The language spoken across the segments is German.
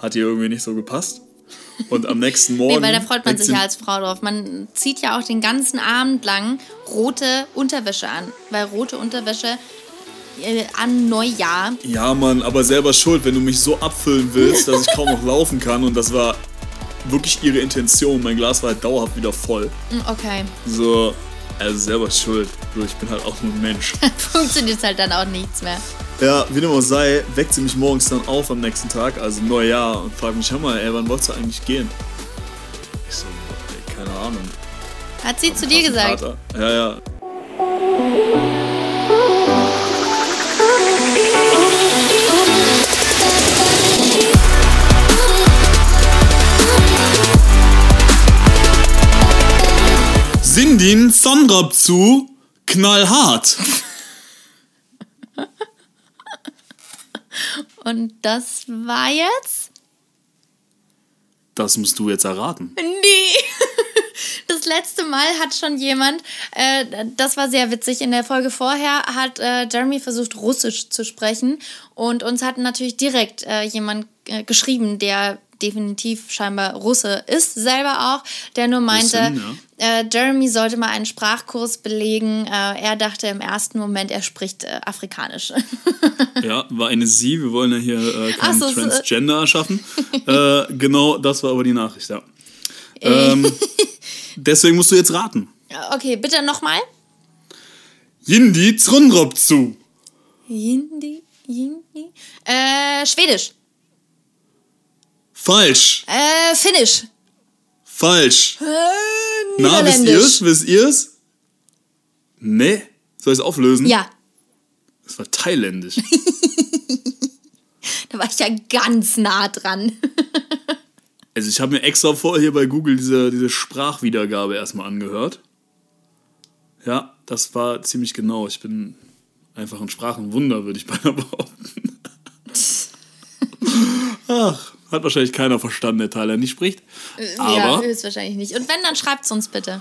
hat ihr irgendwie nicht so gepasst. Und am nächsten Morgen. Nee, weil da freut man sich ja als Frau drauf. Man zieht ja auch den ganzen Abend lang rote Unterwäsche an. Weil rote Unterwäsche äh, an Neujahr. Ja, Mann, aber selber schuld, wenn du mich so abfüllen willst, dass ich kaum noch laufen kann. Und das war wirklich ihre Intention. Mein Glas war halt dauerhaft wieder voll. Mm, Okay. So, also selber schuld. Ich bin halt auch nur ein Mensch. Funktioniert halt dann auch nichts mehr. Ja, wie dem auch sei, weckt sie mich morgens dann auf am nächsten Tag, also Neujahr, und fragt mich, hör mal, ey, wann wolltest du eigentlich gehen? Ich so, ey, keine Ahnung. Hat sie zu dir gesagt? Kater. Ja, ja. Sindin Sonrab zu knallhart. Und das war jetzt? Das musst du jetzt erraten. Nee. Das letzte Mal hat schon jemand, äh, das war sehr witzig, in der Folge vorher hat äh, Jeremy versucht, Russisch zu sprechen. Und uns hat natürlich direkt äh, jemand äh, geschrieben, der definitiv scheinbar Russe ist, selber auch, der nur meinte, Russin, äh, Jeremy sollte mal einen Sprachkurs belegen. Äh, er dachte im ersten Moment, er spricht äh, Afrikanisch. Ja, war eine Sie. Wir wollen ja hier äh, keinen so, es, äh, Transgender erschaffen. äh, genau, das war aber die Nachricht, ja. Ähm, deswegen musst du jetzt raten. okay, bitte nochmal. Yindi Zrunrop zu. Hindi, Hindi. Äh, Schwedisch. Falsch. Äh, Finnisch. Falsch. Äh, Na, wisst ihr's? Wisst ihr's? Nee. Soll ich es auflösen? Ja, Das war thailändisch. da war ich ja ganz nah dran. Also ich habe mir extra vor hier bei Google diese, diese Sprachwiedergabe erstmal angehört. Ja, das war ziemlich genau. Ich bin einfach ein Sprachenwunder, würde ich beinahe behaupten. Ach, hat wahrscheinlich keiner verstanden, der Thailändisch spricht. ja, Aber, höchstwahrscheinlich nicht. Und wenn, dann schreibt's uns bitte.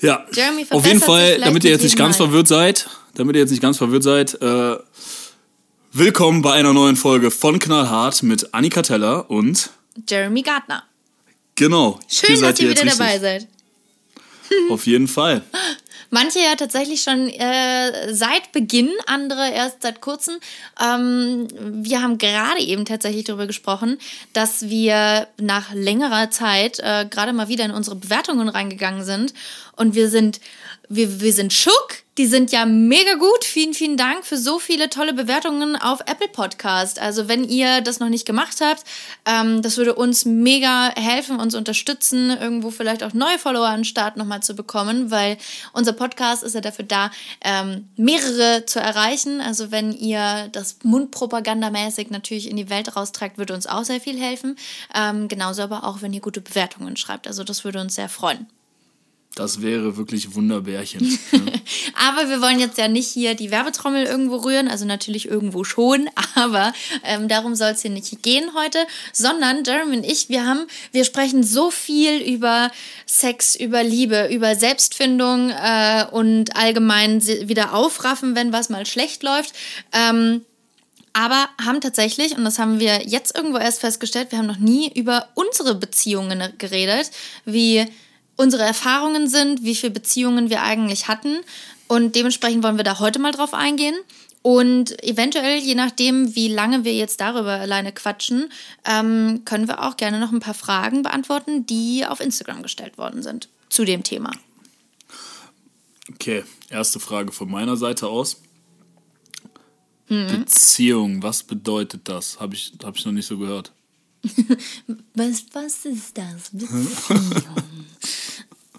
ja, Jeremy auf jeden Fall, damit ihr jetzt nicht ganz Mal. verwirrt seid, damit ihr jetzt nicht ganz verwirrt seid, äh, willkommen bei einer neuen Folge von Knallhart mit Annika Teller und Jeremy Gardner. genau. Schön, dass ihr wieder dabei seid. Auf jeden Fall. Manche ja tatsächlich schon äh, seit Beginn, andere erst seit kurzem. Ähm, wir haben gerade eben tatsächlich darüber gesprochen, dass wir nach längerer Zeit äh, gerade mal wieder in unsere Bewertungen reingegangen sind und wir sind wir, wir sind schock. Die sind ja mega gut. Vielen, vielen Dank für so viele tolle Bewertungen auf Apple Podcast. Also wenn ihr das noch nicht gemacht habt, ähm, das würde uns mega helfen, uns unterstützen, irgendwo vielleicht auch neue Follower an den Start nochmal zu bekommen, weil unser Podcast ist ja dafür da, ähm, mehrere zu erreichen. Also wenn ihr das mundpropagandamäßig natürlich in die Welt raustragt, würde uns auch sehr viel helfen. Ähm, genauso aber auch, wenn ihr gute Bewertungen schreibt. Also das würde uns sehr freuen. Das wäre wirklich Wunderbärchen. ne? Aber wir wollen jetzt ja nicht hier die Werbetrommel irgendwo rühren, also natürlich irgendwo schon, aber ähm, darum soll es hier nicht gehen heute, sondern Jeremy und ich, wir haben, wir sprechen so viel über Sex, über Liebe, über Selbstfindung äh, und allgemein wieder aufraffen, wenn was mal schlecht läuft. Ähm, aber haben tatsächlich, und das haben wir jetzt irgendwo erst festgestellt, wir haben noch nie über unsere Beziehungen geredet, wie unsere Erfahrungen sind, wie viele Beziehungen wir eigentlich hatten. Und dementsprechend wollen wir da heute mal drauf eingehen. Und eventuell, je nachdem, wie lange wir jetzt darüber alleine quatschen, ähm, können wir auch gerne noch ein paar Fragen beantworten, die auf Instagram gestellt worden sind zu dem Thema. Okay, erste Frage von meiner Seite aus. Mhm. Beziehung, was bedeutet das? Habe ich, hab ich noch nicht so gehört. Was, was ist das? Beziehung.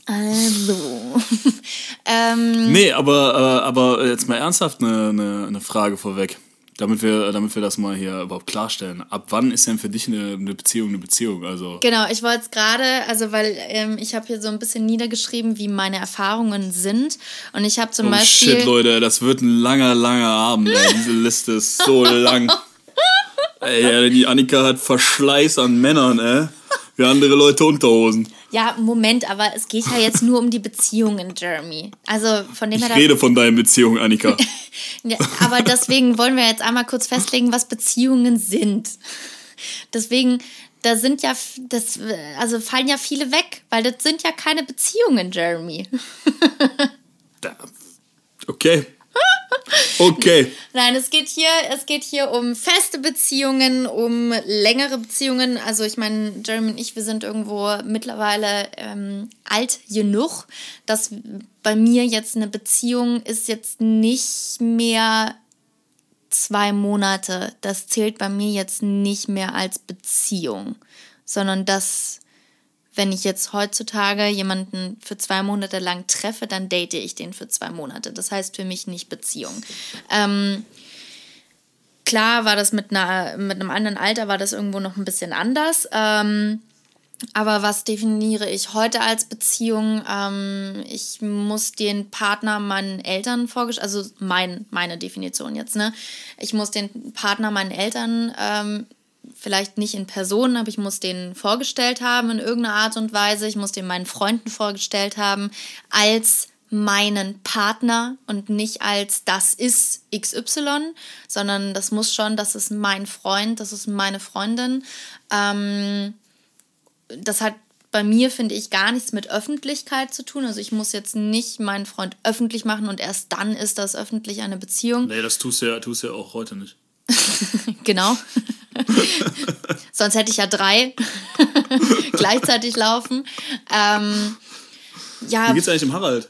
also. ähm, Nee, aber, äh, aber jetzt mal ernsthaft eine, eine, eine Frage vorweg. Damit wir, damit wir das mal hier überhaupt klarstellen. Ab wann ist denn für dich eine, eine Beziehung eine Beziehung? Also, Genau, ich wollte es gerade, also weil ähm, ich habe hier so ein bisschen niedergeschrieben, wie meine Erfahrungen sind. Und ich habe zum oh Beispiel. shit, Leute, das wird ein langer, langer Abend. Ey. Diese Liste ist so lang. Ey, die Annika hat Verschleiß an Männern, ey. Wie andere Leute Unterhosen. Ja, Moment, aber es geht ja jetzt nur um die Beziehungen, Jeremy. Also von dem Ich her. da- rede von deinen Beziehungen, Annika. Ja, aber deswegen wollen wir jetzt einmal kurz festlegen, was Beziehungen sind. Deswegen, da sind ja, das, also fallen ja viele weg, weil das sind ja keine Beziehungen, Jeremy. okay. Okay. Nein, es geht hier, es geht hier um feste Beziehungen, um längere Beziehungen. Also ich meine, Jeremy und ich, wir sind irgendwo mittlerweile ähm, alt genug, dass bei mir jetzt eine Beziehung ist jetzt nicht mehr zwei Monate. Das zählt bei mir jetzt nicht mehr als Beziehung, sondern das wenn ich jetzt heutzutage jemanden für zwei Monate lang treffe, dann date ich den für zwei Monate. Das heißt für mich nicht Beziehung. Ähm, klar war das mit, einer, mit einem anderen Alter, war das irgendwo noch ein bisschen anders. Ähm, aber was definiere ich heute als Beziehung? Ähm, ich muss den Partner meinen Eltern vorgestellt, also mein, meine Definition jetzt, ne? Ich muss den Partner meinen Eltern ähm, vielleicht nicht in Person, aber ich muss den vorgestellt haben in irgendeiner Art und Weise. Ich muss den meinen Freunden vorgestellt haben als meinen Partner und nicht als das ist XY, sondern das muss schon, das ist mein Freund, das ist meine Freundin. Ähm, das hat bei mir, finde ich, gar nichts mit Öffentlichkeit zu tun. Also ich muss jetzt nicht meinen Freund öffentlich machen und erst dann ist das öffentlich eine Beziehung. Nee, das tust du ja, tust du ja auch heute nicht. genau. Sonst hätte ich ja drei gleichzeitig laufen. Ähm, ja, Wie geht's eigentlich dem Harald?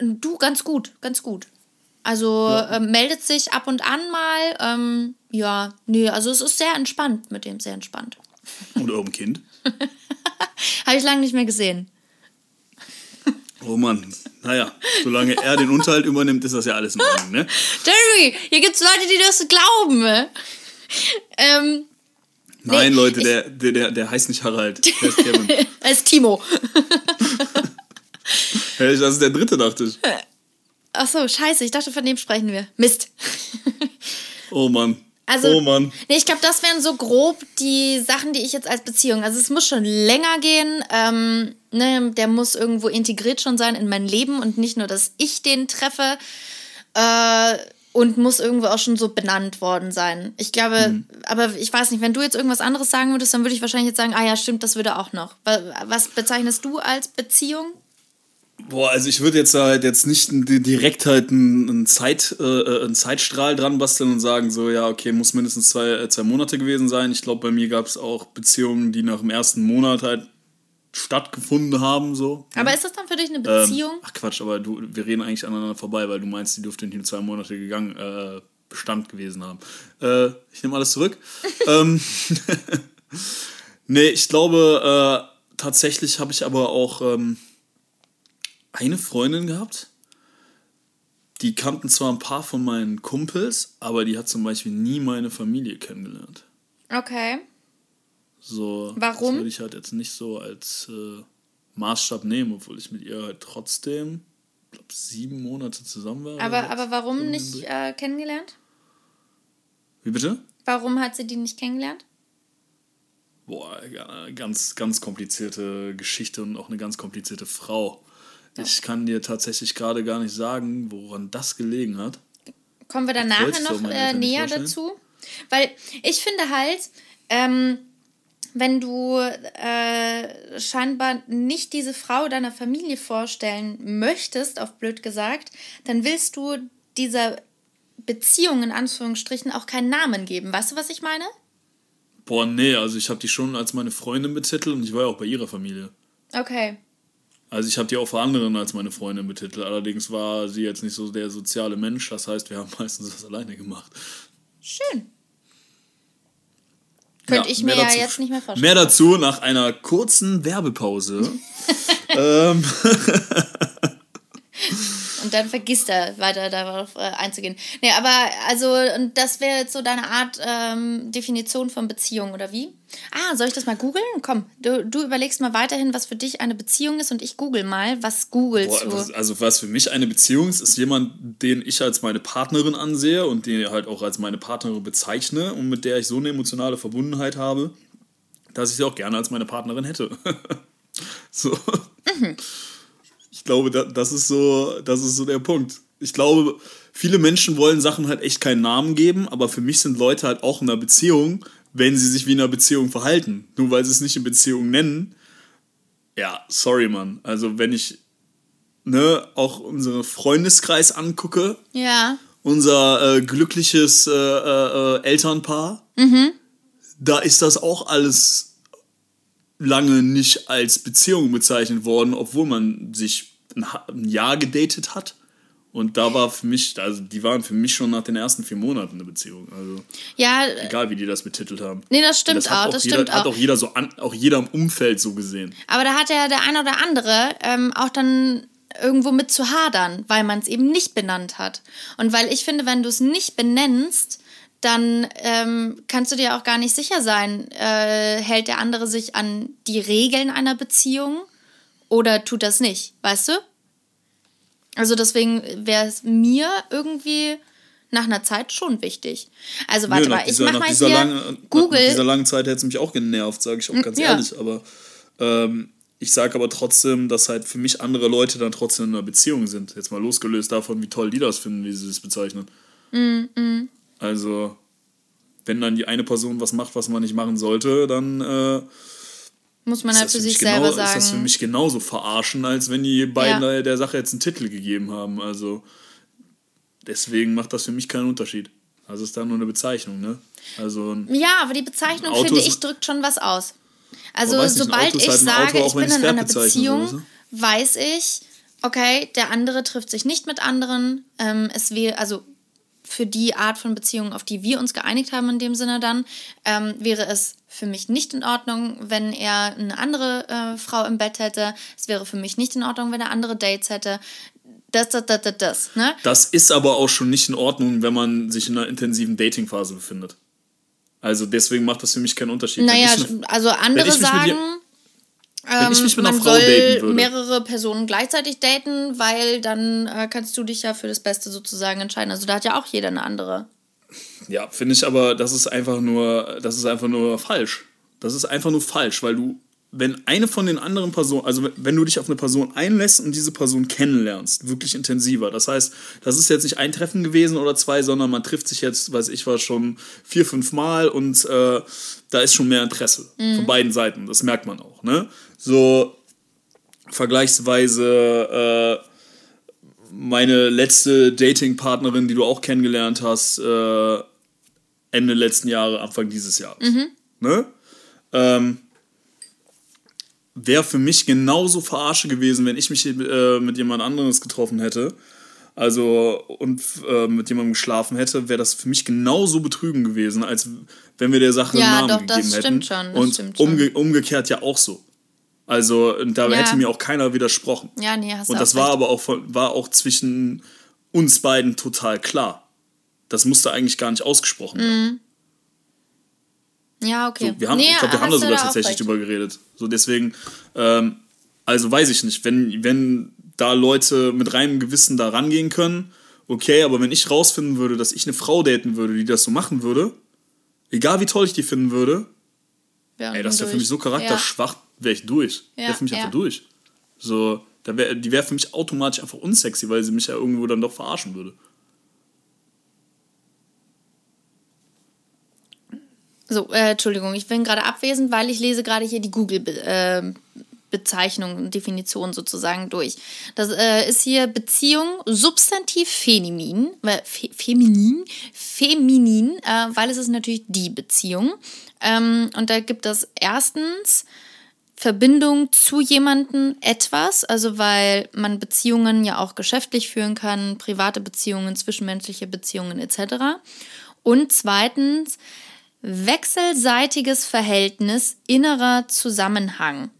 Du, ganz gut, ganz gut. Also ja. äh, meldet sich ab und an mal. Ähm, ja, nee, also es ist sehr entspannt mit dem, sehr entspannt. Und eurem Kind? Habe ich lange nicht mehr gesehen. Oh Mann, naja, solange er den Unterhalt übernimmt, ist das ja alles in Ordnung, ne? Jeremy, hier gibt es Leute, die das glauben. Ähm, Nein, nee, Leute, der, der, der, der heißt nicht Harald. Der heißt Kevin. er ist Timo. hey, das ist der dritte, dachte ich. Ach so, scheiße, ich dachte, von dem sprechen wir. Mist. oh Mann. Also, oh Mann. Nee, ich glaube, das wären so grob die Sachen, die ich jetzt als Beziehung. Also es muss schon länger gehen. Ähm, ne, der muss irgendwo integriert schon sein in mein Leben und nicht nur, dass ich den treffe. Äh, und muss irgendwo auch schon so benannt worden sein. Ich glaube, mhm. aber ich weiß nicht, wenn du jetzt irgendwas anderes sagen würdest, dann würde ich wahrscheinlich jetzt sagen, ah ja, stimmt, das würde auch noch. Was bezeichnest du als Beziehung? Boah, also ich würde jetzt halt jetzt nicht direkt halt einen, Zeit, äh, einen Zeitstrahl dran basteln und sagen, so, ja, okay, muss mindestens zwei, äh, zwei Monate gewesen sein. Ich glaube, bei mir gab es auch Beziehungen, die nach dem ersten Monat halt stattgefunden haben. So. Aber ist das dann für dich eine Beziehung? Ähm, ach Quatsch, aber du, wir reden eigentlich aneinander vorbei, weil du meinst, die dürfte nicht in zwei Monate gegangen, äh, Bestand gewesen haben. Äh, ich nehme alles zurück. ähm, nee, ich glaube, äh, tatsächlich habe ich aber auch ähm, eine Freundin gehabt. Die kannten zwar ein paar von meinen Kumpels, aber die hat zum Beispiel nie meine Familie kennengelernt. Okay. So, Warum? Das würde ich halt jetzt nicht so als äh, Maßstab nehmen, obwohl ich mit ihr halt trotzdem, glaube sieben Monate zusammen war. Aber, aber warum nicht äh, kennengelernt? Wie bitte? Warum hat sie die nicht kennengelernt? Boah, ganz, ganz komplizierte Geschichte und auch eine ganz komplizierte Frau. Ja. Ich kann dir tatsächlich gerade gar nicht sagen, woran das gelegen hat. Kommen wir dann nachher noch äh, näher dazu? Weil ich finde halt, ähm, wenn du äh, scheinbar nicht diese Frau deiner Familie vorstellen möchtest, auf blöd gesagt, dann willst du dieser Beziehung in Anführungsstrichen auch keinen Namen geben. Weißt du, was ich meine? Boah, nee, also ich habe die schon als meine Freundin betitelt und ich war ja auch bei ihrer Familie. Okay. Also ich habe die auch vor anderen als meine Freundin betitelt. Allerdings war sie jetzt nicht so der soziale Mensch. Das heißt, wir haben meistens das alleine gemacht. Schön. Könnte ja, ich mir ja jetzt nicht mehr vorstellen. Mehr dazu nach einer kurzen Werbepause. ähm. Und dann vergisst er weiter darauf äh, einzugehen. Nee, aber also, das wäre jetzt so deine Art ähm, Definition von Beziehung, oder wie? Ah, soll ich das mal googeln? Komm, du, du überlegst mal weiterhin, was für dich eine Beziehung ist und ich google mal, was googelst Boah, du? Also, was für mich eine Beziehung ist, ist jemand, den ich als meine Partnerin ansehe und den halt auch als meine Partnerin bezeichne und mit der ich so eine emotionale Verbundenheit habe, dass ich sie auch gerne als meine Partnerin hätte. so. Mhm glaube, das ist so, das ist so der Punkt. Ich glaube, viele Menschen wollen Sachen halt echt keinen Namen geben, aber für mich sind Leute halt auch in einer Beziehung, wenn sie sich wie in einer Beziehung verhalten. Nur weil sie es nicht in Beziehung nennen. Ja, sorry, Mann. Also wenn ich ne, auch unseren Freundeskreis angucke, Ja. unser äh, glückliches äh, äh, Elternpaar, da ist das auch alles lange nicht als Beziehung bezeichnet worden, obwohl man sich ein, Jahr gedatet hat. Und da war für mich, also die waren für mich schon nach den ersten vier Monaten eine Beziehung. Also Ja, egal, wie die das betitelt haben. nee, das stimmt das hat auch, das jeder, stimmt Hat auch. auch jeder so an, auch jeder im Umfeld so gesehen. Aber da hat ja der eine oder andere ähm, auch dann irgendwo mit zu hadern, weil man es eben nicht benannt hat. Und weil ich finde, wenn du es nicht benennst, dann ähm, kannst du dir auch gar nicht sicher sein, äh, hält der andere sich an die Regeln einer Beziehung oder tut das nicht, weißt du? Also deswegen wäre es mir irgendwie nach einer Zeit schon wichtig. Also warte Nö, nach mal, ich dieser- mach nach mal dieser hier langen- Nach Google. dieser langen Zeit hätte es mich auch genervt, sage ich auch ganz ja. ehrlich. Aber ähm, ich sage aber trotzdem, dass halt für mich andere Leute dann trotzdem in einer Beziehung sind. Jetzt mal losgelöst davon, wie toll die das finden, wie sie das bezeichnen. Mm, Also, wenn dann die eine Person was macht, was man nicht machen sollte, dann äh, muss man ist, halt für sich selber genau, ist sagen. das für mich genauso verarschen, als wenn die beiden Ja. der- Sache jetzt einen Titel gegeben haben. Also, deswegen macht das für mich keinen Unterschied. Also, es ist da nur eine Bezeichnung, ne? Also, Ja, aber die Bezeichnung, finde ist- ich, drückt schon was aus. Also, nicht, sobald ist ich halt sage, Auto, ich bin in einer Beziehung, so, weiß ich, okay, der andere trifft sich nicht mit anderen. Ähm, es wäre, also für die Art von Beziehung, auf die wir uns geeinigt haben, in dem Sinne dann, ähm, wäre es für mich nicht in Ordnung, wenn er eine andere äh, Frau im Bett hätte. Es wäre für mich nicht in Ordnung, wenn er andere Dates hätte. Das, das, das, das, das. Ne? Das ist aber auch schon nicht in Ordnung, wenn man sich in einer intensiven Dating-Phase befindet. Also deswegen macht das für mich keinen Unterschied. Naja, ich also andere sagen, wenn ich mich mit einer Frau soll daten würde. mehrere Personen gleichzeitig daten, weil dann äh, kannst du dich ja für das Beste sozusagen entscheiden. Also da hat ja auch jeder eine andere. Ja, finde ich aber, das ist einfach nur, das ist einfach nur falsch. Das ist einfach nur falsch, weil du, wenn eine von den anderen Personen, also wenn- du dich auf eine Person einlässt und diese Person kennenlernst, wirklich intensiver. Das heißt, das ist jetzt nicht ein Treffen gewesen oder zwei, sondern man trifft sich jetzt, weiß ich was, schon vier, fünf Mal und äh, da ist schon mehr Interesse von beiden Seiten. Das merkt man auch, ne? So vergleichsweise äh, meine letzte Dating-Partnerin, die du auch kennengelernt hast, äh, Ende letzten Jahre, Anfang dieses Jahres. Ne? Ähm, Wäre für mich genauso verarsche gewesen, wenn ich mich äh, mit jemand anderes getroffen hätte. Also und äh, mit jemandem geschlafen hätte, wäre das für mich genauso betrügen gewesen, als wenn wir der Sache Ja, einen Namen doch, das gegeben hätten. stimmt schon, das und stimmt schon. Umge umgekehrt ja auch so. Also da Ja. hätte mir auch keiner widersprochen. Ja, nee, hast du Und auch das war recht. aber auch, von, war auch zwischen uns beiden total klar. Das musste eigentlich gar nicht ausgesprochen werden. Ja, okay. So, wir haben, Nee, ich glaube, wir haben da du sogar tatsächlich recht. drüber geredet. So deswegen, ähm, also weiß ich nicht, wenn, wenn da Leute mit reinem Gewissen da rangehen können, okay, aber wenn ich rausfinden würde, dass ich eine Frau daten würde, die das so machen würde, egal wie toll ich die finden würde, Ja, ey, das wäre für mich so charakterschwach, wäre ich durch. Ja, wäre für mich ja. einfach durch. So, da wär, die wäre für mich automatisch einfach unsexy, weil sie mich ja irgendwo dann doch verarschen würde. So, äh, Entschuldigung, ich bin gerade abwesend, weil ich lese gerade hier die Google-Bezeichnung und Definition sozusagen durch. Das äh, ist hier Beziehung Substantiv feminin, fe feminin, feminin, äh, weil es ist natürlich die Beziehung. Ähm, und da gibt es erstens Verbindung zu jemandem etwas, also weil man Beziehungen ja auch geschäftlich führen kann, private Beziehungen, zwischenmenschliche Beziehungen etc. Und zweitens wechselseitiges Verhältnis, innerer Zusammenhang.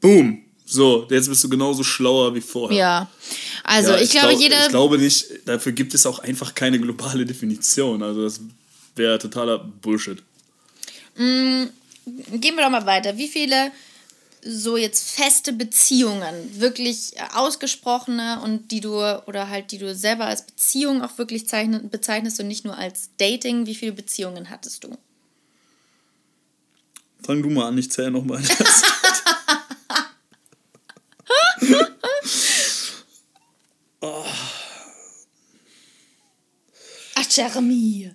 Boom! So, jetzt bist du genauso schlauer wie vorher. Ja, also Ja, ich, glaube, glaub- jeder. Ich glaube nicht, dafür gibt es auch einfach keine globale Definition. Also das wäre totaler Bullshit. Gehen wir doch mal weiter. Wie viele so jetzt feste Beziehungen, wirklich ausgesprochene und die du oder halt die du selber als Beziehung auch wirklich zeichne, bezeichnest und nicht nur als Dating, wie viele Beziehungen hattest du? Fang du mal an, ich zähle nochmal. Ach, Jeremy.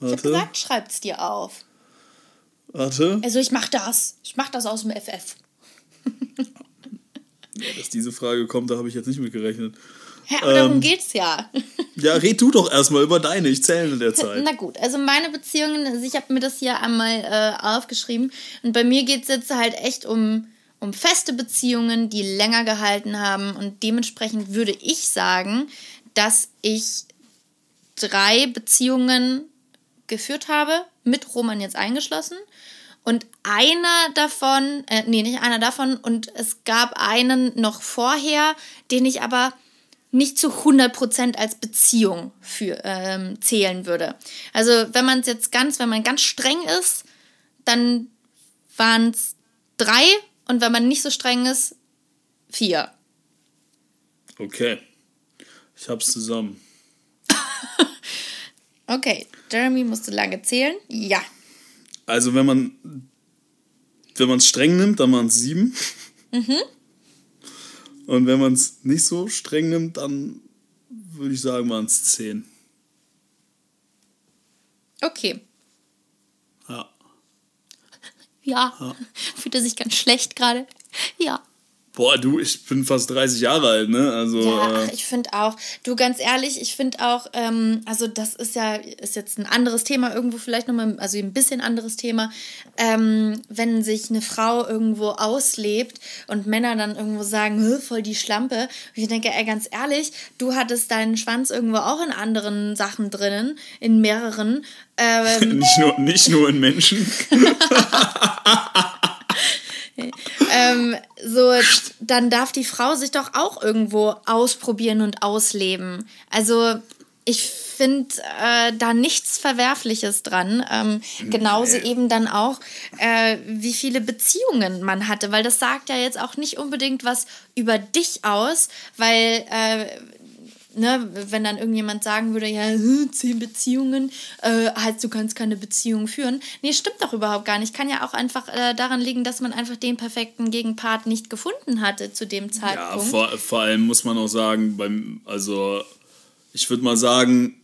Ich habe gesagt, schreib's dir auf. Warte. Also ich mach das. Ich mach das aus dem FF. ja, dass diese Frage kommt, da habe ich jetzt nicht mit gerechnet. Ja, aber ähm, darum geht's ja. ja, red du doch erstmal über deine, ich zähle in der Zeit. Na gut, also meine Beziehungen, also ich habe mir das hier einmal äh, aufgeschrieben und bei mir geht es jetzt halt echt um, um feste Beziehungen, die länger gehalten haben und dementsprechend würde ich sagen, dass ich drei Beziehungen geführt habe, mit Roman jetzt eingeschlossen. Und einer davon, äh, nee, nicht einer davon, und es gab einen noch vorher, den ich aber nicht zu 100% als Beziehung für, ähm, zählen würde. Also wenn man es jetzt ganz, wenn man ganz streng ist, dann waren es drei und wenn man nicht so streng ist, vier. Okay. Ich hab's zusammen. Okay, Jeremy musste lange zählen. Ja. Also wenn man wenn man es streng nimmt, dann waren es sieben. Mhm. Und wenn man es nicht so streng nimmt, dann würde ich sagen, waren es zehn. Okay. Ja. Ja. ja. Fühlt er sich ganz schlecht gerade? Ja. Boah, du, ich bin fast 30 Jahre alt, ne? Also, ja, ach, ich finde auch, du ganz ehrlich, ich finde auch, ähm, also das ist ja, ist jetzt ein anderes Thema, irgendwo vielleicht nochmal, also ein bisschen anderes Thema, ähm, wenn sich eine Frau irgendwo auslebt und Männer dann irgendwo sagen, voll die Schlampe. Und ich denke, ey, ganz ehrlich, du hattest deinen Schwanz irgendwo auch in anderen Sachen drinnen, in mehreren. Ähm, nicht, nur, nicht nur in Menschen. ähm, so, dann darf die Frau sich doch auch irgendwo ausprobieren und ausleben. Also ich finde äh, da nichts Verwerfliches dran. Ähm, genauso eben dann auch, äh, wie viele Beziehungen man hatte, weil das sagt ja jetzt auch nicht unbedingt was über dich aus, weil äh, ne, wenn dann irgendjemand sagen würde, ja, zehn Beziehungen, äh, heißt du kannst keine Beziehung führen. Nee, stimmt doch überhaupt gar nicht. Kann ja auch einfach äh, daran liegen, dass man einfach den perfekten Gegenpart nicht gefunden hatte zu dem Zeitpunkt. Ja, vor, vor allem muss man auch sagen, beim, also ich würde mal sagen,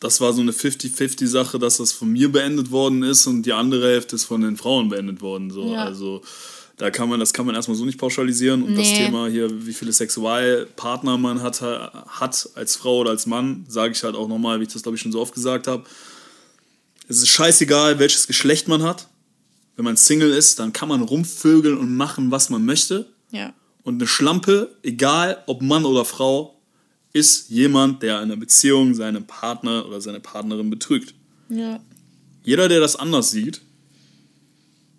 das war so eine 50-50-Sache, dass das von mir beendet worden ist und die andere Hälfte ist von den Frauen beendet worden. So. Ja. Also da kann man, das kann man erstmal so nicht pauschalisieren. Und nee. das Thema hier, wie viele Sexualpartner man hat, hat als Frau oder als Mann, sage ich halt auch nochmal, wie ich das glaube ich schon so oft gesagt habe. Es ist scheißegal, welches Geschlecht man hat. Wenn man Single ist, dann kann man rumvögeln und machen, was man möchte. Ja. Und eine Schlampe, egal ob Mann oder Frau, ist jemand, der in einer Beziehung seinen Partner oder seine Partnerin betrügt. Ja. Jeder, der das anders sieht,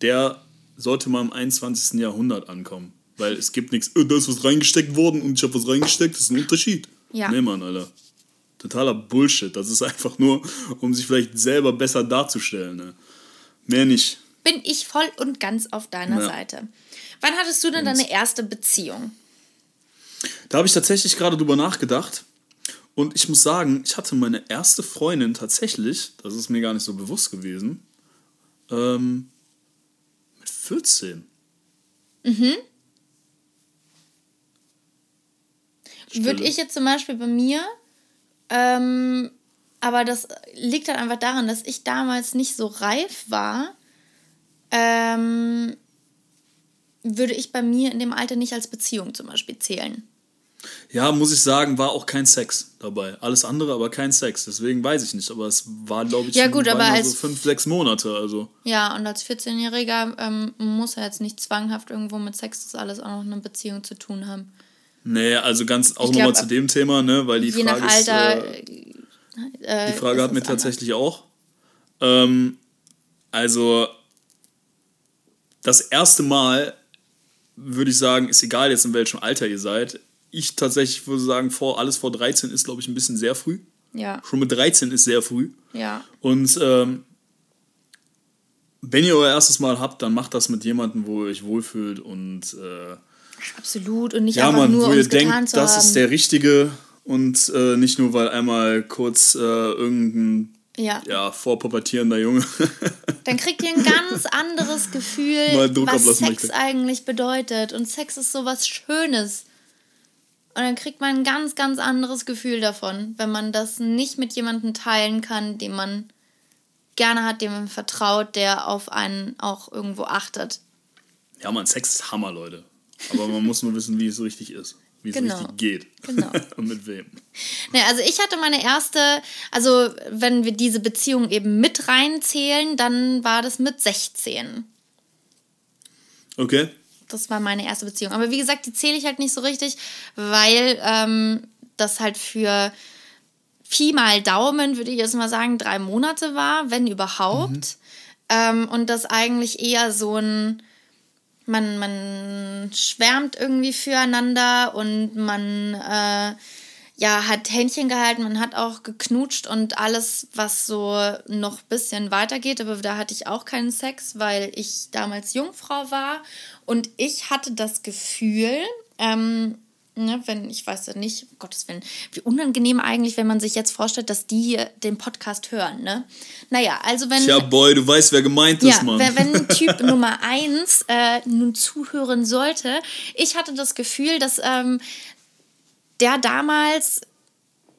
der sollte man im 21. Jahrhundert ankommen. Weil es gibt nichts, oh, da ist was reingesteckt worden und ich habe was reingesteckt, das ist ein Unterschied. Ja. Nee, Mann, Alter. Totaler Bullshit. Das ist einfach nur, um sich vielleicht selber besser darzustellen. Ne? Mehr nicht. Bin ich voll und ganz auf deiner ja. Seite. Wann hattest du denn und deine erste Beziehung? Da habe ich tatsächlich gerade drüber nachgedacht. Und ich muss sagen, ich hatte meine erste Freundin tatsächlich, das ist mir gar nicht so bewusst gewesen, ähm, 14. Mhm. Würde ich jetzt zum Beispiel bei mir, ähm, aber das liegt halt einfach daran, dass ich damals nicht so reif war, ähm, würde ich bei mir in dem Alter nicht als Beziehung zum Beispiel zählen. Ja, muss ich sagen, war auch kein Sex dabei. Alles andere, aber kein Sex. Deswegen weiß ich nicht. Aber es war, glaube ich, ja, gut, aber als, so fünf, sechs Monate. Also. Ja, und als 14-Jähriger ähm, muss er jetzt nicht zwanghaft irgendwo mit Sex das alles auch noch eine Beziehung zu tun haben. Nee, also ganz auch nochmal zu dem Thema, ne? Weil die je Frage nach Alter, ist, äh, äh, die Frage hat mir tatsächlich auch. Ähm, also das erste Mal würde ich sagen, ist egal jetzt in welchem Alter ihr seid ich tatsächlich würde sagen, vor, alles vor 13 ist, glaube ich, ein bisschen sehr früh. Ja. Schon mit 13 ist sehr früh. Ja. Und ähm, wenn ihr euer erstes Mal habt, dann macht das mit jemandem, wo ihr euch wohlfühlt und äh, absolut und nicht ja, einfach Mann, nur wo ihr denkt, das haben. ist der richtige und äh, nicht nur weil einmal kurz äh, irgendein ja. ja vorpubertierender Junge dann kriegt ihr ein ganz anderes Gefühl, was Sex eigentlich bedeutet und Sex ist so was Schönes. Und dann kriegt man ein ganz, ganz anderes Gefühl davon, wenn man das nicht mit jemandem teilen kann, dem man gerne hat, dem man vertraut, der auf einen auch irgendwo achtet. Ja, man, Sex ist Hammer, Leute. Aber man muss nur wissen, wie es richtig ist. Wie es Genau. richtig geht. Genau. Und mit wem. Ne, also ich hatte meine erste, also wenn wir diese Beziehung eben mit reinzählen, dann war das mit 16. Okay? Das war meine erste Beziehung. Aber wie gesagt, die zähle ich halt nicht so richtig, weil ähm, das halt für Pi mal Daumen, würde ich jetzt mal sagen, drei Monate war, wenn überhaupt. Ähm, und das eigentlich eher so ein, man, man schwärmt irgendwie füreinander und man äh, ja, hat Händchen gehalten, man hat auch geknutscht und alles, was so noch ein bisschen weitergeht. Aber da hatte ich auch keinen Sex, weil ich damals Jungfrau war. Und ich hatte das Gefühl, ähm, ne, wenn, ich weiß ja nicht, um Gottes Willen, wie unangenehm eigentlich, wenn man sich jetzt vorstellt, dass die den Podcast hören, ne? Naja, also wenn. Tja, Boy, du weißt, wer gemeint Ja, ist, Mann. wenn, Typ Nummer eins äh, nun zuhören sollte, ich hatte das Gefühl, dass ähm, der damals,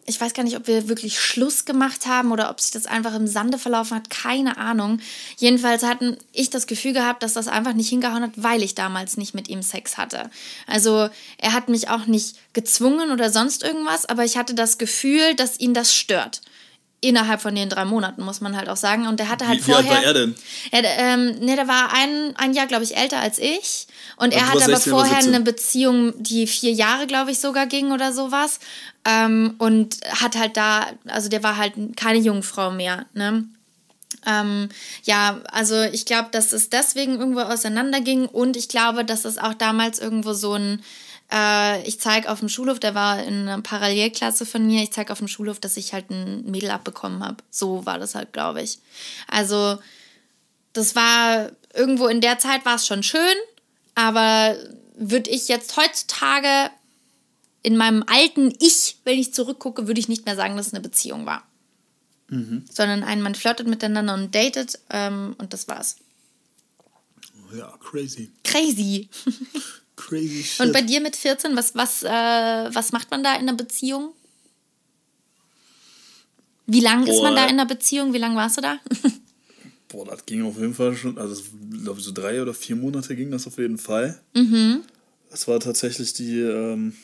ich weiß gar nicht, ob wir wirklich Schluss gemacht haben oder ob sich das einfach im Sande verlaufen hat, keine Ahnung. Jedenfalls hatten ich das Gefühl gehabt, dass das einfach nicht hingehauen hat, weil ich damals nicht mit ihm Sex hatte. Also er hat mich auch nicht gezwungen oder sonst irgendwas, aber ich hatte das Gefühl, dass ihn das stört. Innerhalb von den drei Monaten, muss man halt auch sagen. Und der hatte halt wie, wie alt vorher. war er denn? Der, ähm, ne, der war ein, ein Jahr, glaube ich, älter als ich. Und er du hat warst aber 16 oder vorher 17? eine Beziehung, die vier Jahre, glaube ich, sogar ging oder sowas. Ähm, und hat halt da, also der war halt keine Jungfrau mehr, ne? Ähm, ja, also ich glaube, dass es deswegen irgendwo auseinanderging und ich glaube, dass es auch damals irgendwo so ein, äh, ich zeige auf dem Schulhof, der war in einer Parallelklasse von mir, ich zeige auf dem Schulhof, dass ich halt ein Mädel abbekommen habe. So war das halt, glaube ich. Also das war irgendwo in der Zeit war es schon schön, aber würde ich jetzt heutzutage in meinem alten Ich, wenn ich zurückgucke, würde ich nicht mehr sagen, dass es eine Beziehung war. Sondern ein, man flirtet miteinander und datet ähm, und das war's. Ja, crazy. Crazy. Crazy shit. Und bei dir mit 14, was, was, äh, was macht man da in einer Beziehung? Wie lang ist man da in einer Beziehung? Wie lange warst du da? Boah, das ging auf jeden Fall schon, also ich glaube so drei oder vier Monate ging das auf jeden Fall. Mhm. Das war tatsächlich die, ähm,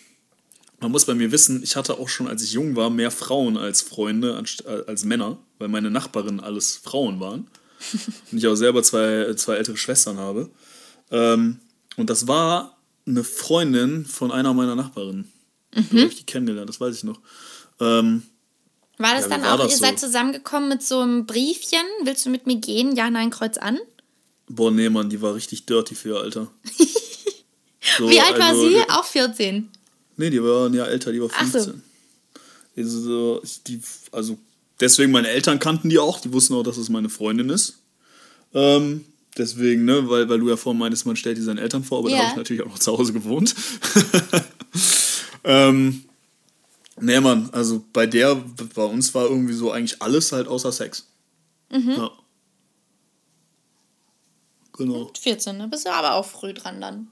man muss bei mir wissen, ich hatte auch schon, als ich jung war, mehr Frauen als Freunde, anst- äh, als Männer, weil meine Nachbarinnen alles Frauen waren. Und ich auch selber zwei, zwei ältere Schwestern habe. Ähm, und das war eine Freundin von einer meiner Nachbarinnen. Mhm. Habe ich die kennengelernt, das weiß ich noch. Ähm, War das Ja, dann war auch, das ihr so? seid zusammengekommen mit so einem Briefchen? Willst du mit mir gehen? Ja, nein, Kreuz an. boah, nee, Mann, die war richtig dirty für ihr Alter. So, Wie alt war also, sie? Auch 14. Nee, die war ein Jahr älter, die war Ach so. 15. Also, die, also deswegen, meine Eltern kannten die auch, die wussten auch, dass es meine Freundin ist. Ähm, deswegen, ne, weil, weil du ja vorhin meintest, man stellt die seinen Eltern vor, aber da Ja. habe ich natürlich auch noch zu Hause gewohnt. ähm, nee, Mann, also bei der, bei uns war irgendwie so eigentlich alles halt außer Sex. Mhm. Ja. Genau. 14, ne? Bist du aber auch früh dran dann.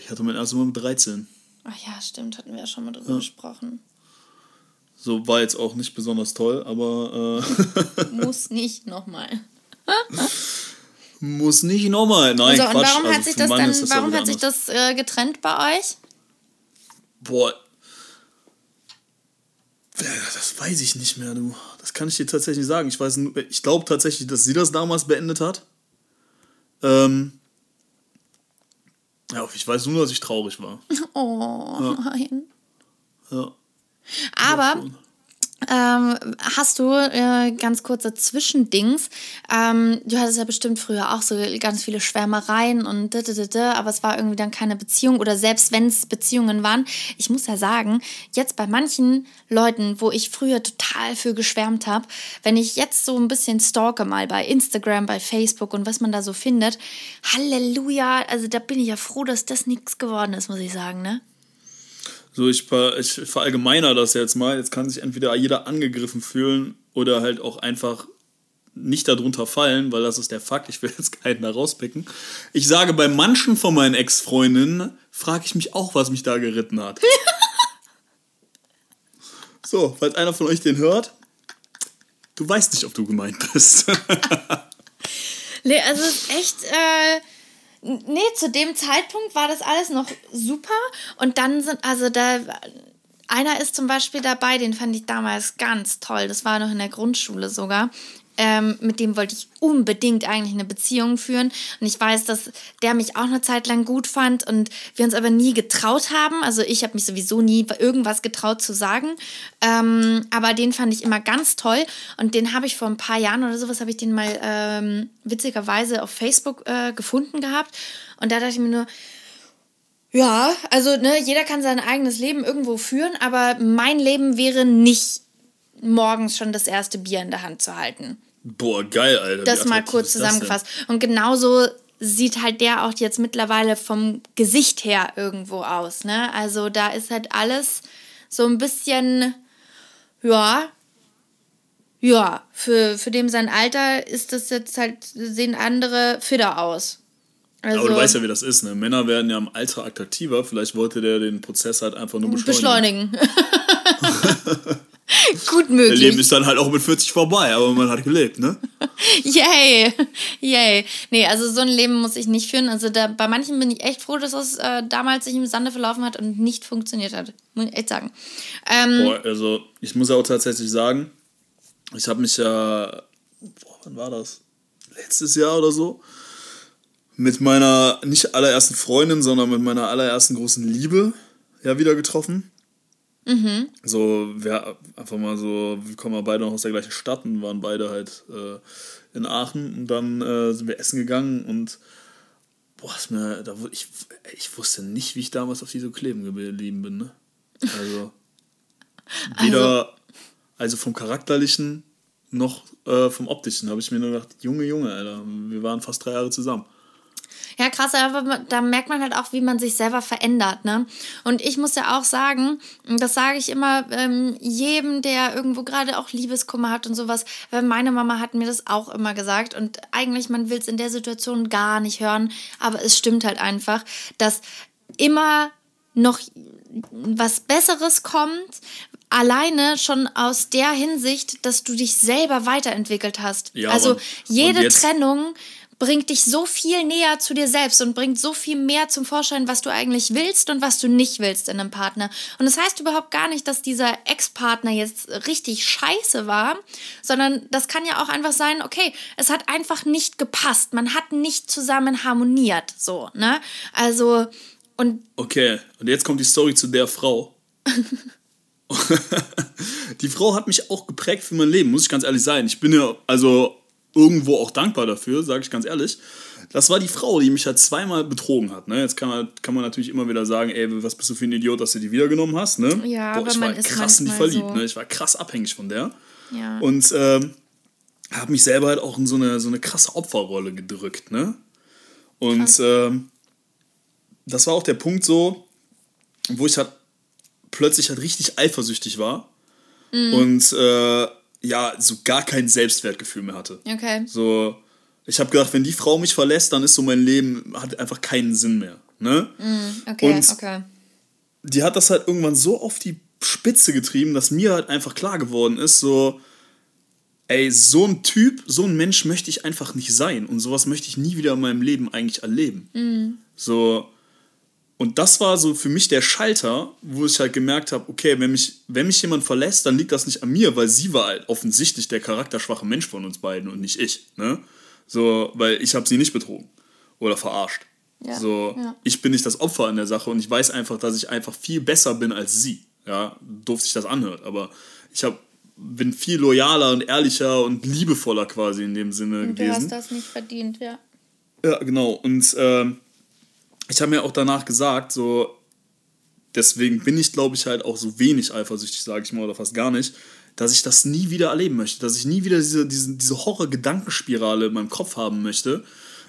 Ich hatte mein erstes Mal mit 13. Ach ja, stimmt, hatten wir ja schon mal drüber gesprochen. So war jetzt auch nicht besonders toll, aber äh, Muss nicht nochmal. muss nicht nochmal. Nein, So, und Quatsch. warum also hat sich das Mann dann, das ja warum hat sich anders. das äh, getrennt bei euch? Boah. Ja, Das weiß ich nicht mehr, du. Das kann ich dir tatsächlich nicht sagen. Ich weiß, ich glaube tatsächlich, dass sie das damals beendet hat. Ähm. Ja, ich weiß nur, dass ich traurig war. Oh, nein. Ja. Aber. Ähm, hast du äh, ganz kurze Zwischendings. Ähm, du hattest ja bestimmt früher auch so ganz viele Schwärmereien und da, da, da, da, aber es war irgendwie dann keine Beziehung oder selbst wenn es Beziehungen waren. Ich muss ja sagen, jetzt bei manchen Leuten, wo ich früher total für geschwärmt habe, wenn ich jetzt so ein bisschen stalke mal bei Instagram, bei Facebook und was man da so findet, Halleluja, also da bin ich ja froh, dass das nichts geworden ist, muss ich sagen, ne? So, ich, ich verallgemeiner das jetzt mal. Jetzt kann sich entweder jeder angegriffen fühlen oder halt auch einfach nicht darunter fallen, weil das ist der Fakt. Ich will jetzt keinen da rauspicken. Ich sage, bei manchen von meinen Ex-Freundinnen frage ich mich auch, was mich da geritten hat. so, falls einer von euch den hört, du weißt nicht, ob du gemeint bist. nee, also echt. Äh, nee, zu dem Zeitpunkt war das alles noch super. Und dann sind, also da. Einer ist zum Beispiel dabei, den fand ich damals ganz toll. Das war noch in der Grundschule sogar. Ähm, mit dem wollte ich unbedingt eigentlich eine Beziehung führen. Und ich weiß, dass der mich auch eine Zeit lang gut fand und wir uns aber nie getraut haben. Also ich habe mich sowieso nie irgendwas getraut zu sagen. Ähm, aber den fand ich immer ganz toll. Und den habe ich vor ein paar Jahren oder sowas, habe ich den mal ähm, witzigerweise auf Facebook äh, gefunden gehabt. Und da dachte ich mir nur, ja, also ne, jeder kann sein eigenes Leben irgendwo führen, aber mein Leben wäre nicht morgens schon das erste Bier in der Hand zu halten. Boah, geil, Alter. Das mal kurz zusammengefasst. Und genauso sieht halt der auch jetzt mittlerweile vom Gesicht her irgendwo aus. Ne? Also da ist halt alles so ein bisschen, ja, ja, für, für dem sein Alter ist das jetzt halt, sehen andere fitter aus. Also, Aber du weißt ja, wie das ist, ne? Männer werden ja im Alter attraktiver. Vielleicht wollte der den Prozess halt einfach nur beschleunigen. Beschleunigen. Gut möglich. Das Leben ist dann halt auch mit 40 vorbei, aber man hat gelebt, ne? Yay! Yay! Nee, also so ein Leben muss ich nicht führen. Also da, bei manchen bin ich echt froh, dass das äh, damals sich im Sande verlaufen hat und nicht funktioniert hat. Muss ich echt sagen. Ähm, boah, also ich muss auch tatsächlich sagen, ich habe mich ja, boah, wann war das? Letztes Jahr oder so? Mit meiner nicht allerersten Freundin, sondern mit meiner allerersten großen Liebe ja wieder getroffen. Mhm. So, wir einfach mal so, wir kommen ja beide noch aus der gleichen Stadt und waren beide halt äh, in Aachen und dann äh, sind wir essen gegangen und boah, ist mir, da, ich, ich wusste nicht, wie ich damals auf die so kleben geblieben bin, ne? Also, weder, also, also vom Charakterlichen noch äh, vom Optischen habe ich mir nur gedacht, Junge, Junge, Alter, wir waren fast drei Jahre zusammen. Ja, krass, aber da merkt man halt auch, wie man sich selber verändert, ne? Und ich muss ja auch sagen, das sage ich immer ähm, jedem, der irgendwo gerade auch Liebeskummer hat und sowas, weil meine Mama hat mir das auch immer gesagt und eigentlich, man will es in der Situation gar nicht hören, aber es stimmt halt einfach, dass immer noch was Besseres kommt, alleine schon aus der Hinsicht, dass du dich selber weiterentwickelt hast. Ja, also jede Trennung bringt dich so viel näher zu dir selbst und bringt so viel mehr zum Vorschein, was du eigentlich willst und was du nicht willst in einem Partner. Und das heißt überhaupt gar nicht, dass dieser Ex-Partner jetzt richtig scheiße war, sondern das kann ja auch einfach sein, okay, es hat einfach nicht gepasst, man hat nicht zusammen harmoniert, so, ne? Also, und. Okay, und jetzt kommt die Story zu der Frau. die Frau hat mich auch geprägt für mein Leben, muss ich ganz ehrlich sein. Ich bin ja, also irgendwo auch dankbar dafür, sage ich ganz ehrlich. Das war die Frau, die mich halt zweimal betrogen hat. Ne? Jetzt kann man, kann man natürlich immer wieder sagen, ey, was bist du für ein Idiot, dass du die wiedergenommen hast. Ne? Ja, Boah, aber ich war krass in die verliebt. So. Ne? Ich war krass abhängig von der. Ja. Und ähm, habe mich selber halt auch in so eine, so eine krasse Opferrolle gedrückt. Ne? Und ähm, das war auch der Punkt so, wo ich halt plötzlich halt richtig eifersüchtig war. Mhm. Und äh, ja, so gar kein Selbstwertgefühl mehr hatte. Okay. So, ich habe gedacht, wenn die Frau mich verlässt, dann ist so mein Leben, hat einfach keinen Sinn mehr. Ne? Mm, okay, Und okay. Die hat das halt irgendwann so auf die Spitze getrieben, dass mir halt einfach klar geworden ist, so, ey, so ein Typ, so ein Mensch möchte ich einfach nicht sein. Und sowas möchte ich nie wieder in meinem Leben eigentlich erleben. Mm. So, und das war so für mich der Schalter, wo ich halt gemerkt habe, okay, wenn mich, wenn mich jemand verlässt, dann liegt das nicht an mir, weil sie war halt offensichtlich der charakterschwache Mensch von uns beiden und nicht ich. Ne? So, weil ich habe sie nicht betrogen oder verarscht. Ja, so, ja. ich bin nicht das Opfer in der Sache und ich weiß einfach, dass ich einfach viel besser bin als sie. Ja, doof sich das anhört, aber ich hab, bin viel loyaler und ehrlicher und liebevoller quasi in dem Sinne und gewesen. Du hast das nicht verdient, ja. Ja, genau. Und ähm, ich habe mir auch danach gesagt, so, deswegen bin ich, glaube ich, halt auch so wenig eifersüchtig, sage ich mal, oder fast gar nicht, dass ich das nie wieder erleben möchte, dass ich nie wieder diese, diese, diese Horror-Gedankenspirale in meinem Kopf haben möchte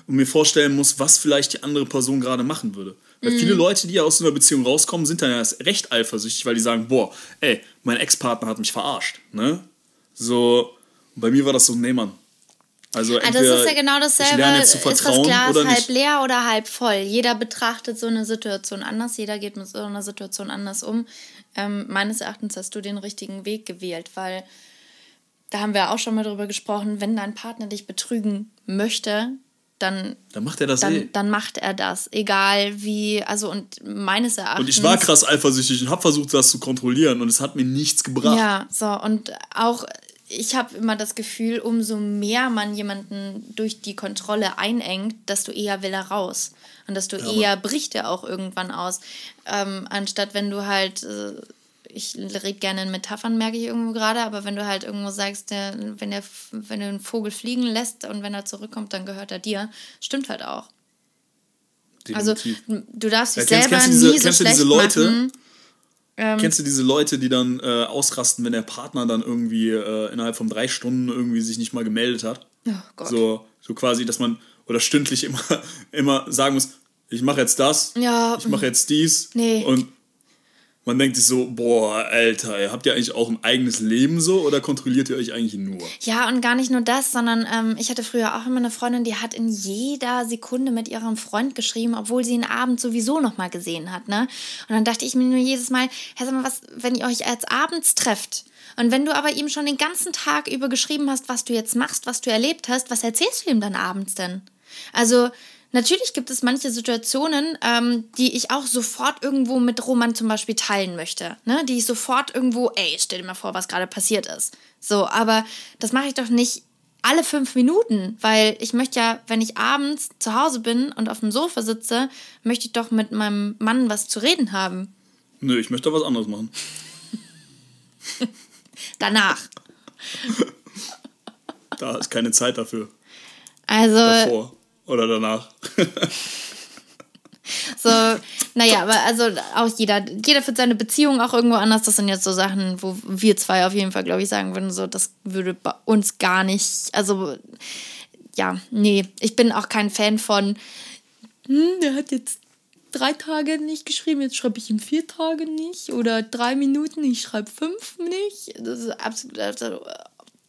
und mir vorstellen muss, was vielleicht die andere Person gerade machen würde. Weil mhm. viele Leute, die ja aus so einer Beziehung rauskommen, sind dann ja erst recht eifersüchtig, weil die sagen, boah, ey, mein Ex-Partner hat mich verarscht, ne? So, bei mir war das so, nee, Mann, also, also das ist ja genau dasselbe. Ist das Glas halb nicht? leer oder halb voll? Jeder betrachtet so eine Situation anders, jeder geht mit so einer Situation anders um. Ähm, meines Erachtens hast du den richtigen Weg gewählt, weil da haben wir auch schon mal drüber gesprochen, wenn dein Partner dich betrügen möchte, dann, dann macht er das dann, eh. dann macht er das. Egal wie, also und meines Erachtens. Und ich war krass eifersüchtig und habe versucht, das zu kontrollieren und es hat mir nichts gebracht. Ja, so und auch ich habe immer das Gefühl, umso mehr man jemanden durch die Kontrolle einengt, desto eher will er raus. Und desto ja, eher bricht er auch irgendwann aus. Ähm, anstatt wenn du halt, äh, ich rede gerne in Metaphern, merke ich irgendwo gerade, aber wenn du halt irgendwo sagst, der, wenn, der, wenn du einen Vogel fliegen lässt und wenn er zurückkommt, dann gehört er dir, stimmt halt auch. Definitiv. Also du darfst dich ja, selber kennst, kennst nie diese, so schlecht diese Leute, machen ähm, Kennst du diese Leute, die dann äh, ausrasten, wenn der Partner dann irgendwie äh, innerhalb von drei Stunden irgendwie sich nicht mal gemeldet hat? Oh Gott. So, so quasi, dass man oder stündlich immer, immer sagen muss, ich mache jetzt das, ja, ich mache jetzt dies nee. und man denkt sich so, boah, Alter, ihr habt ja eigentlich auch ein eigenes Leben so oder kontrolliert ihr euch eigentlich nur? Ja, und gar nicht nur das, sondern ähm, ich hatte früher auch immer eine Freundin, die hat in jeder Sekunde mit ihrem Freund geschrieben, obwohl sie ihn abends sowieso nochmal gesehen hat. Ne? Und dann dachte ich mir nur jedes Mal, Herr, sag mal, was, wenn ihr euch als abends trefft und wenn du aber ihm schon den ganzen Tag über geschrieben hast, was du jetzt machst, was du erlebt hast, was erzählst du ihm dann abends denn? Also, Natürlich gibt es manche Situationen, ähm, die ich auch sofort irgendwo mit Roman zum Beispiel teilen möchte. Ne? Die ich sofort irgendwo, ey, stell dir mal vor, was gerade passiert ist. So, aber das mache ich doch nicht alle fünf Minuten, weil ich möchte ja, wenn ich abends zu Hause bin und auf dem Sofa sitze, möchte ich doch mit meinem Mann was zu reden haben. Nö, ich möchte was anderes machen. Danach. Da ist keine Zeit dafür. Also. Davor. Oder danach. so, naja, aber also auch jeder, jeder führt seine Beziehung auch irgendwo anders. Das sind jetzt so Sachen, wo wir zwei auf jeden Fall, glaube ich, sagen würden, so, das würde bei uns gar nicht, also ja, nee, ich bin auch kein Fan von, hm, der hat jetzt drei Tage nicht geschrieben, jetzt schreibe ich ihm vier Tage nicht oder drei Minuten, ich schreibe fünf nicht. Das ist absolut also,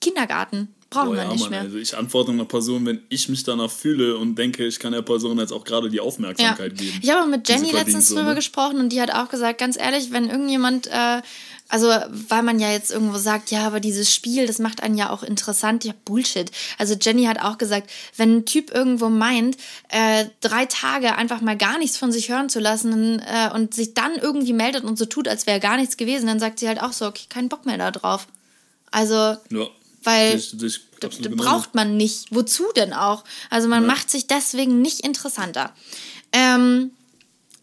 Kindergarten. Brauchen wir ja, nicht Mann, mehr. Also ich antworte einer Person, wenn ich mich danach fühle und denke, ich kann der Person jetzt auch gerade die Aufmerksamkeit ja. geben. Ich habe mit Jenny letztens so, drüber ne? gesprochen und die hat auch gesagt, ganz ehrlich, wenn irgendjemand, äh, also weil man ja jetzt irgendwo sagt, ja, aber dieses Spiel, das macht einen ja auch interessant, ja, Bullshit. Also Jenny hat auch gesagt, wenn ein Typ irgendwo meint, äh, drei Tage einfach mal gar nichts von sich hören zu lassen äh, und sich dann irgendwie meldet und so tut, als wäre gar nichts gewesen, dann sagt sie halt auch so, okay, keinen Bock mehr da drauf. Also ja. Weil das, das, das braucht man nicht. Wozu denn auch? Also man ja. macht sich deswegen nicht interessanter. Ähm,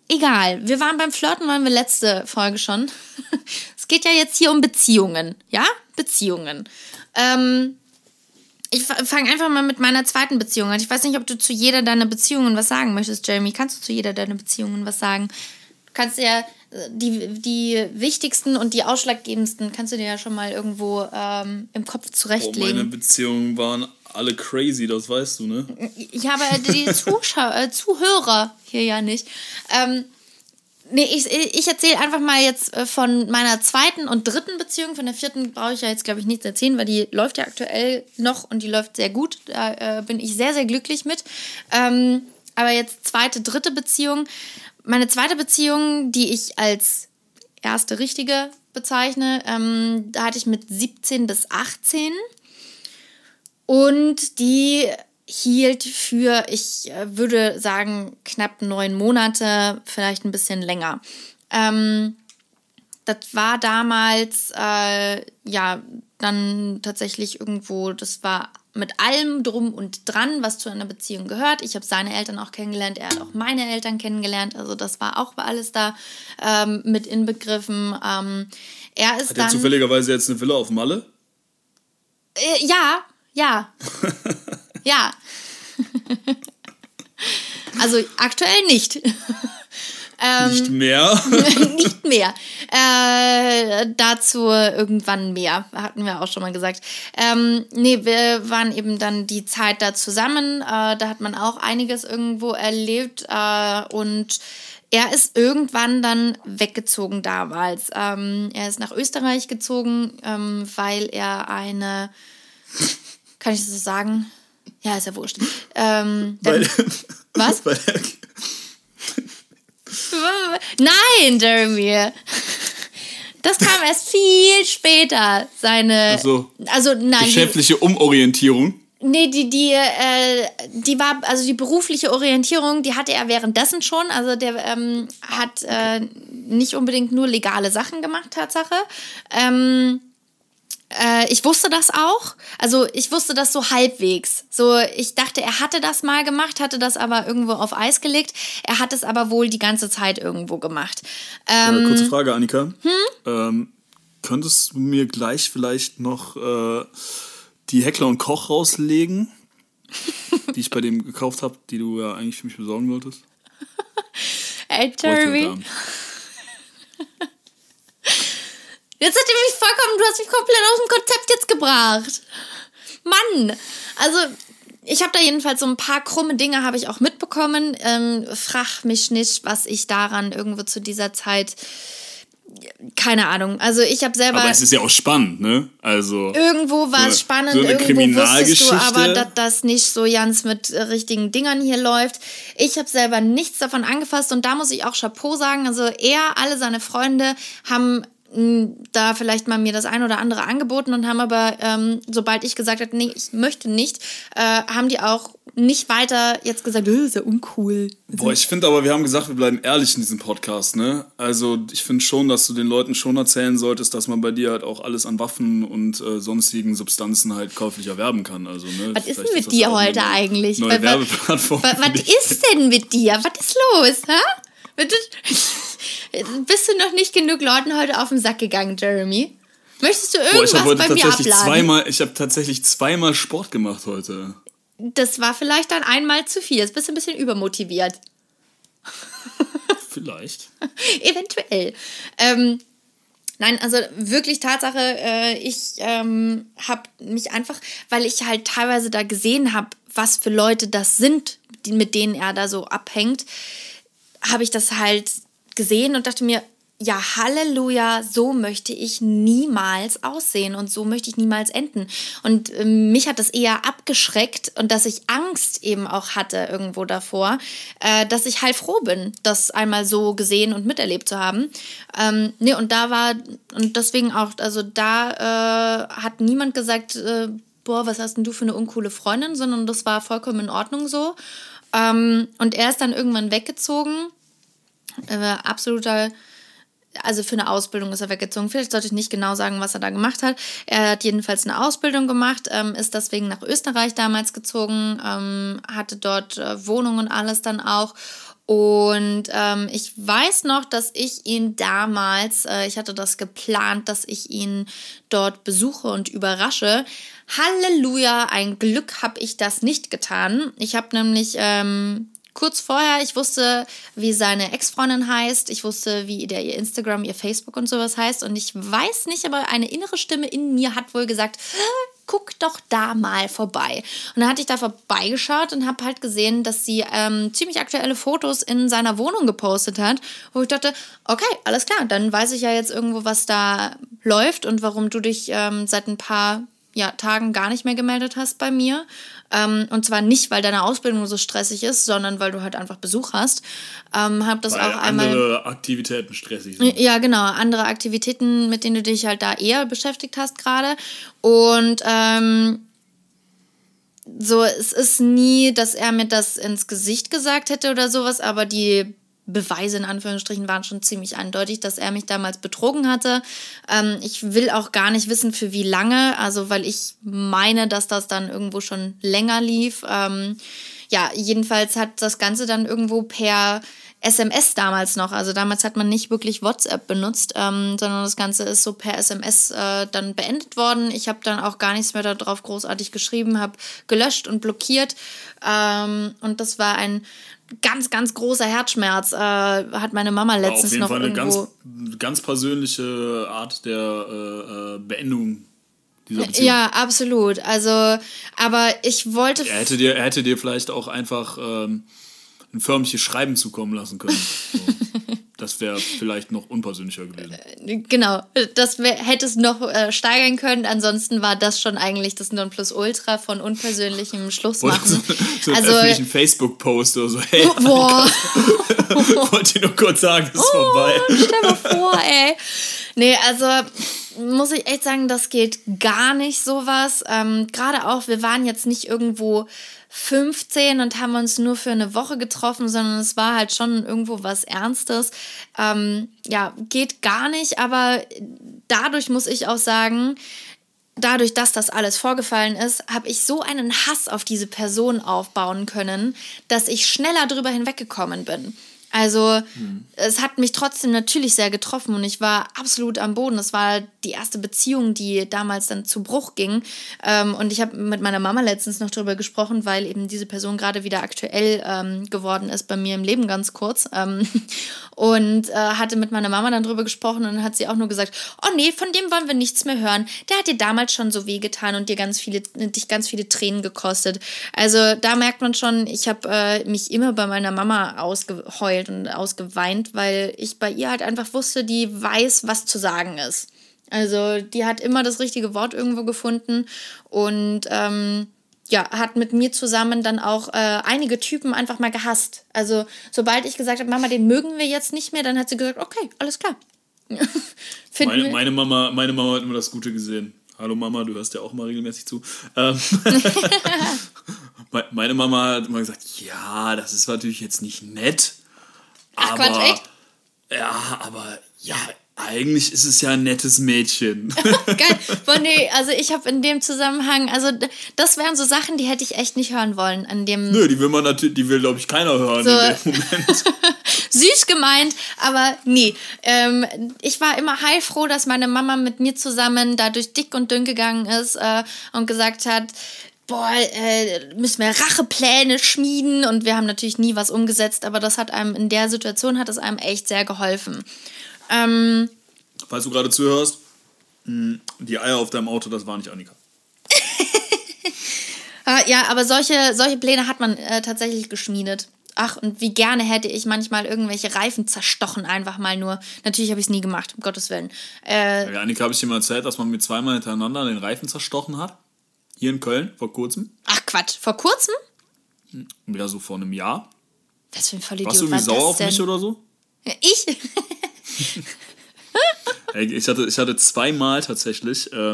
egal. Wir waren beim Flirten, waren wir letzte Folge schon. es geht ja jetzt hier um Beziehungen. Ja? Beziehungen. Ähm, ich fange einfach mal mit meiner zweiten Beziehung an. Ich weiß nicht, ob du zu jeder deiner Beziehungen was sagen möchtest, Jeremy. Kannst du zu jeder deiner Beziehungen was sagen? Du kannst ja die, die wichtigsten und die ausschlaggebendsten kannst du dir ja schon mal irgendwo ähm, im Kopf zurechtlegen. Oh, meine Beziehungen waren alle crazy, das weißt du, ne? Ich habe die Zuschauer, äh, Zuhörer hier ja nicht. Ähm, nee, ich, ich erzähle einfach mal jetzt äh, von meiner zweiten und dritten Beziehung. Von der vierten brauche ich ja jetzt, glaube ich, nichts erzählen, weil die läuft ja aktuell noch und die läuft sehr gut. Da äh, bin ich sehr, sehr glücklich mit. Ähm, aber jetzt zweite, dritte Beziehung meine zweite Beziehung, die ich als erste richtige bezeichne, ähm, da hatte ich mit 17 bis 18. Und die hielt für, ich äh, würde sagen, knapp neun Monate, vielleicht ein bisschen länger. Ähm, das war damals, äh, ja, dann tatsächlich irgendwo, das war mit allem drum und dran, was zu einer Beziehung gehört. Ich habe seine Eltern auch kennengelernt, er hat auch meine Eltern kennengelernt. Also das war auch alles da ähm, mit inbegriffen. Ähm, er ist hat er zufälligerweise jetzt eine Villa auf Malle? Äh, ja, ja, ja. also aktuell nicht. Ähm, nicht mehr. nicht mehr. Äh, dazu irgendwann mehr, hatten wir auch schon mal gesagt. Ähm, nee, wir waren eben dann die Zeit da zusammen. Äh, da hat man auch einiges irgendwo erlebt. Äh, und er ist irgendwann dann weggezogen damals. Ähm, er ist nach Österreich gezogen, ähm, weil er eine, kann ich das so sagen? Ja, ist ja wurscht. Ähm, weil, was? Weil er Nein, Jeremy. Das kam erst viel später, seine. so. Also, nein. die- Geschäftliche Umorientierung. Nee, die, die, äh, die war, also die berufliche Orientierung, die hatte er währenddessen schon. Also der ähm, hat äh, nicht unbedingt nur legale Sachen gemacht, Tatsache. Ähm, äh, ich wusste das auch. Also ich wusste das so halbwegs. So, ich dachte, er hatte das mal gemacht, hatte das aber irgendwo auf Eis gelegt. Er hat es aber wohl die ganze Zeit irgendwo gemacht. Ähm, Äh, kurze Frage, Annika. Ähm, könntest du mir gleich vielleicht noch äh, die Heckler und Koch rauslegen, die ich bei dem gekauft habe, die du ja eigentlich für mich besorgen wolltest? ey, Jeremy. Jetzt hat er mich vollkommen, du hast mich komplett aus dem Konzept jetzt gebracht. Mann, also ich habe da jedenfalls so ein paar krumme Dinge habe ich auch mitbekommen. Ähm, frag mich nicht, was ich daran irgendwo zu dieser Zeit, keine Ahnung. Also ich habe selber Aber es ist ja auch spannend, ne? Also. irgendwo war so es spannend, so eine irgendwo wusstest du Kriminalgeschichte. aber, dass das nicht so ganz mit äh, richtigen Dingern hier läuft. Ich habe selber nichts davon angefasst und da muss ich auch Chapeau sagen. Also er, alle seine Freunde haben da vielleicht mal mir das ein oder andere angeboten und haben aber, ähm, sobald ich gesagt habe, nee, ich möchte nicht, äh, haben die auch nicht weiter jetzt gesagt, äh, ist ja uncool. Boah, ich finde aber, wir haben gesagt, wir bleiben ehrlich in diesem Podcast, ne? Also, ich finde schon, dass du den Leuten schon erzählen solltest, dass man bei dir halt auch alles an Waffen und äh, sonstigen Substanzen halt käuflich erwerben kann. Also, ne? Was ist denn mit das dir heute eigentlich? Neue Wa- wa- Werbeplattform. wa- für Was dich. ist denn mit dir? Was ist los? Hä? Bitte- Bist du noch nicht genug Leuten heute auf den Sack gegangen, Jeremy? Möchtest du Boah, ich irgendwas habe heute bei mir tatsächlich abladen? zweimal, ich habe tatsächlich zweimal Sport gemacht heute. Das war vielleicht dann einmal zu viel. Jetzt bist du ein bisschen übermotiviert. Vielleicht. Eventuell. Ähm, nein, also wirklich Tatsache, äh, ich ähm, habe mich einfach, weil ich halt teilweise da gesehen habe, was für Leute das sind, die, mit denen er da so abhängt, habe ich das halt gesehen und dachte mir, ja, Halleluja, so möchte ich niemals aussehen und so möchte ich niemals enden. Und ähm, mich hat das eher abgeschreckt und dass ich Angst eben auch hatte irgendwo davor, äh, dass ich heilfroh bin, das einmal so gesehen und miterlebt zu haben. Ähm, nee, und da war, und deswegen auch, also da äh, hat niemand gesagt, äh, boah, was hast denn du für eine uncoole Freundin, sondern das war vollkommen in Ordnung so. Ähm, und er ist dann irgendwann weggezogen. Äh, absoluter also für eine Ausbildung ist er weggezogen. Vielleicht sollte ich nicht genau sagen, was er da gemacht hat. Er hat jedenfalls eine Ausbildung gemacht, ähm, ist deswegen nach Österreich damals gezogen, ähm, hatte dort äh, Wohnung und alles dann auch. Und ähm, ich weiß noch, dass ich ihn damals, äh, ich hatte das geplant, dass ich ihn dort besuche und überrasche. Halleluja, ein Glück habe ich das nicht getan. Ich habe nämlich ähm, kurz vorher, ich wusste, wie seine Ex-Freundin heißt, ich wusste, wie der ihr Instagram, ihr Facebook und sowas heißt und ich weiß nicht, aber eine innere Stimme in mir hat wohl gesagt, guck doch da mal vorbei. Und dann hatte ich da vorbeigeschaut und habe halt gesehen, dass sie ähm, ziemlich aktuelle Fotos in seiner Wohnung gepostet hat, wo ich dachte, okay, alles klar, dann weiß ich ja jetzt irgendwo, was da läuft und warum du dich ähm, seit ein paar ja, Tagen gar nicht mehr gemeldet hast bei mir. Ähm, und zwar nicht, weil deine Ausbildung so stressig ist, sondern weil du halt einfach Besuch hast. Ähm, hab das Weil auch einmal. andere Aktivitäten stressig sind. Ja, genau. Andere Aktivitäten, mit denen du dich halt da eher beschäftigt hast gerade. Und ähm, so, es ist nie, dass er mir das ins Gesicht gesagt hätte oder sowas, aber die Beweise in Anführungsstrichen waren schon ziemlich eindeutig, dass er mich damals betrogen hatte. Ähm, ich will auch gar nicht wissen, für wie lange, also weil ich meine, dass das dann irgendwo schon länger lief. Ähm, ja, jedenfalls hat das Ganze dann irgendwo per SMS damals noch. Also damals hat man nicht wirklich WhatsApp benutzt, ähm, sondern das Ganze ist so per SMS äh, dann beendet worden. Ich habe dann auch gar nichts mehr darauf großartig geschrieben, habe gelöscht und blockiert. Ähm, und das war ein ganz, ganz großer Herzschmerz. Äh, hat meine Mama letztens auf jeden noch Fall eine irgendwo. ganz, ganz persönliche Art der äh, äh, Beendung dieser Beziehung. Ja, absolut. Also, aber ich wollte. Er hätte dir, er hätte dir vielleicht auch einfach ähm, ein förmliches Schreiben zukommen lassen können. So. Das wäre vielleicht noch unpersönlicher gewesen. Genau, das wär, hätte es noch äh, steigern können. Ansonsten war das schon eigentlich das Nonplusultra von unpersönlichem Schlussmachen. so, so also, öffentlichen Facebook-Post oder so. Hey, boah, wollte dir nur kurz sagen, es ist vorbei. stell mal vor, ey. Nee, also muss ich echt sagen, das geht gar nicht sowas. Ähm, Gerade auch, wir waren jetzt nicht irgendwo 15 und haben uns nur für eine Woche getroffen, sondern es war halt schon irgendwo was Ernstes. Ähm, ja, geht gar nicht, aber dadurch muss ich auch sagen, dadurch, dass das alles vorgefallen ist, habe ich so einen Hass auf diese Person aufbauen können, dass ich schneller drüber hinweggekommen bin. Also mhm. es hat mich trotzdem natürlich sehr getroffen und ich war absolut am Boden. Es war die erste Beziehung, die damals dann zu Bruch ging. Ähm, und ich habe mit meiner Mama letztens noch darüber gesprochen, weil eben diese Person gerade wieder aktuell ähm, geworden ist bei mir im Leben ganz kurz. Ähm, und äh, hatte mit meiner Mama dann drüber gesprochen und hat sie auch nur gesagt, oh nee, von dem wollen wir nichts mehr hören. Der hat dir damals schon so wehgetan und dir ganz viele, dich ganz viele Tränen gekostet. Also da merkt man schon, ich habe äh, mich immer bei meiner Mama ausgeheult und ausgeweint, weil ich bei ihr halt einfach wusste, die weiß, was zu sagen ist. Also die hat immer das richtige Wort irgendwo gefunden und ähm, ja, hat mit mir zusammen dann auch äh, einige Typen einfach mal gehasst. Also, sobald ich gesagt habe, Mama, den mögen wir jetzt nicht mehr, dann hat sie gesagt, okay, alles klar. meine, meine, Mama, meine Mama hat immer das Gute gesehen. Hallo Mama, du hörst ja auch mal regelmäßig zu. Ähm meine Mama hat immer gesagt, ja, das ist natürlich jetzt nicht nett. Ach, aber, Quatsch, echt? Ja, aber ja, eigentlich ist es ja ein nettes Mädchen. Geil. Boah, nee, also ich habe in dem Zusammenhang, also das wären so Sachen, die hätte ich echt nicht hören wollen an dem. Nö, die will man natürlich, die will, glaube ich, keiner hören so. in dem Moment. Süß gemeint, aber nee. Ähm, ich war immer heilfroh, dass meine Mama mit mir zusammen da durch dick und dünn gegangen ist äh, und gesagt hat, boah, äh, müssen wir Rachepläne schmieden und wir haben natürlich nie was umgesetzt, aber das hat einem in der Situation hat es einem echt sehr geholfen. Ähm, Falls du gerade zuhörst, hm, die Eier auf deinem Auto, das war nicht Annika. Ah, ja, aber solche, solche Pläne hat man äh, tatsächlich geschmiedet. Ach, und wie gerne hätte ich manchmal irgendwelche Reifen zerstochen, einfach mal nur. Natürlich habe ich es nie gemacht, um Gottes Willen. Äh, ja, Annika habe ich dir mal erzählt, dass man mir zweimal hintereinander den Reifen zerstochen hat. Hier in Köln, vor kurzem. Ach Quatsch, vor kurzem? Ja, so vor einem Jahr. Was für ein Vollidiot Warst du irgendwie sauer auf mich oder so? Ich? ich, hatte, ich hatte zweimal tatsächlich. Äh,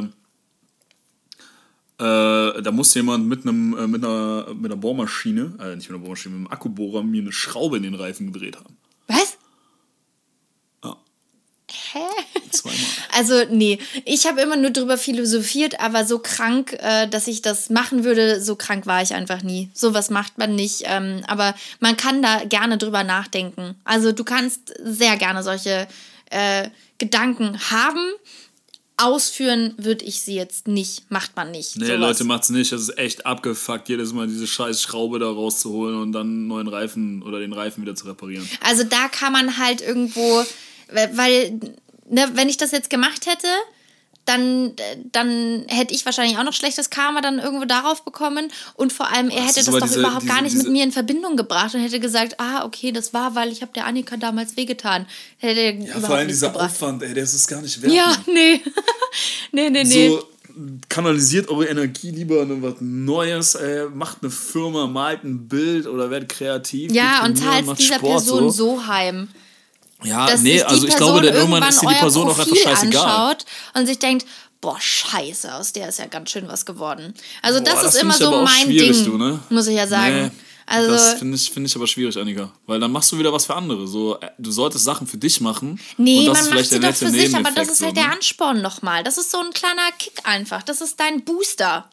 äh, da musste jemand mit, einem, äh, mit, einer, mit einer Bohrmaschine, äh, nicht mit einer Bohrmaschine, mit einem Akkubohrer mir eine Schraube in den Reifen gedreht haben. Was? Ja. Hä? Zweimal. Also, nee, ich habe immer nur drüber philosophiert, aber so krank, äh, dass ich das machen würde, so krank war ich einfach nie. Sowas macht man nicht. Ähm, aber man kann da gerne drüber nachdenken. Also, du kannst sehr gerne solche äh, Gedanken haben. Ausführen würde ich sie jetzt nicht, macht man nicht. Nee, sowas. Leute, macht's nicht. Das ist echt abgefuckt, jedes Mal diese scheiß Schraube da rauszuholen und dann einen neuen Reifen oder den Reifen wieder zu reparieren. Also da kann man halt irgendwo, weil, ne, wenn ich das jetzt gemacht hätte, dann, dann hätte ich wahrscheinlich auch noch schlechtes Karma dann irgendwo darauf bekommen. Und vor allem, er hätte das, das doch diese, überhaupt diese, gar nicht diese, mit mir in Verbindung gebracht und hätte gesagt, ah, okay, das war, weil ich habe der Annika damals wehgetan. Hätte ja, vor allem dieser gebracht. Aufwand, ey, der ist es gar nicht wert. Ja, nee. nee, nee, nee. So, kanalisiert eure Energie lieber in was Neues, ey, macht eine Firma, malt ein Bild oder werdet kreativ. Ja, und teilt dieser Sport, Person so. so heim. Ja, dass nee, also ich glaube, dann irgendwann ist dir die Person auch einfach scheißegal. Anschaut und sich denkt, boah, scheiße, aus der ist ja ganz schön was geworden. Also boah, das, das ist immer so mein Ding, du, ne? muss ich ja sagen. Nee. Also, das finde ich, find ich aber schwierig, Annika. Weil dann machst du wieder was für andere. So, äh, du solltest Sachen für dich machen. Nee, und das man ist macht sie doch für sich, aber das ist halt so, der ne? Ansporn nochmal. Das ist so ein kleiner Kick einfach. Das ist dein Booster.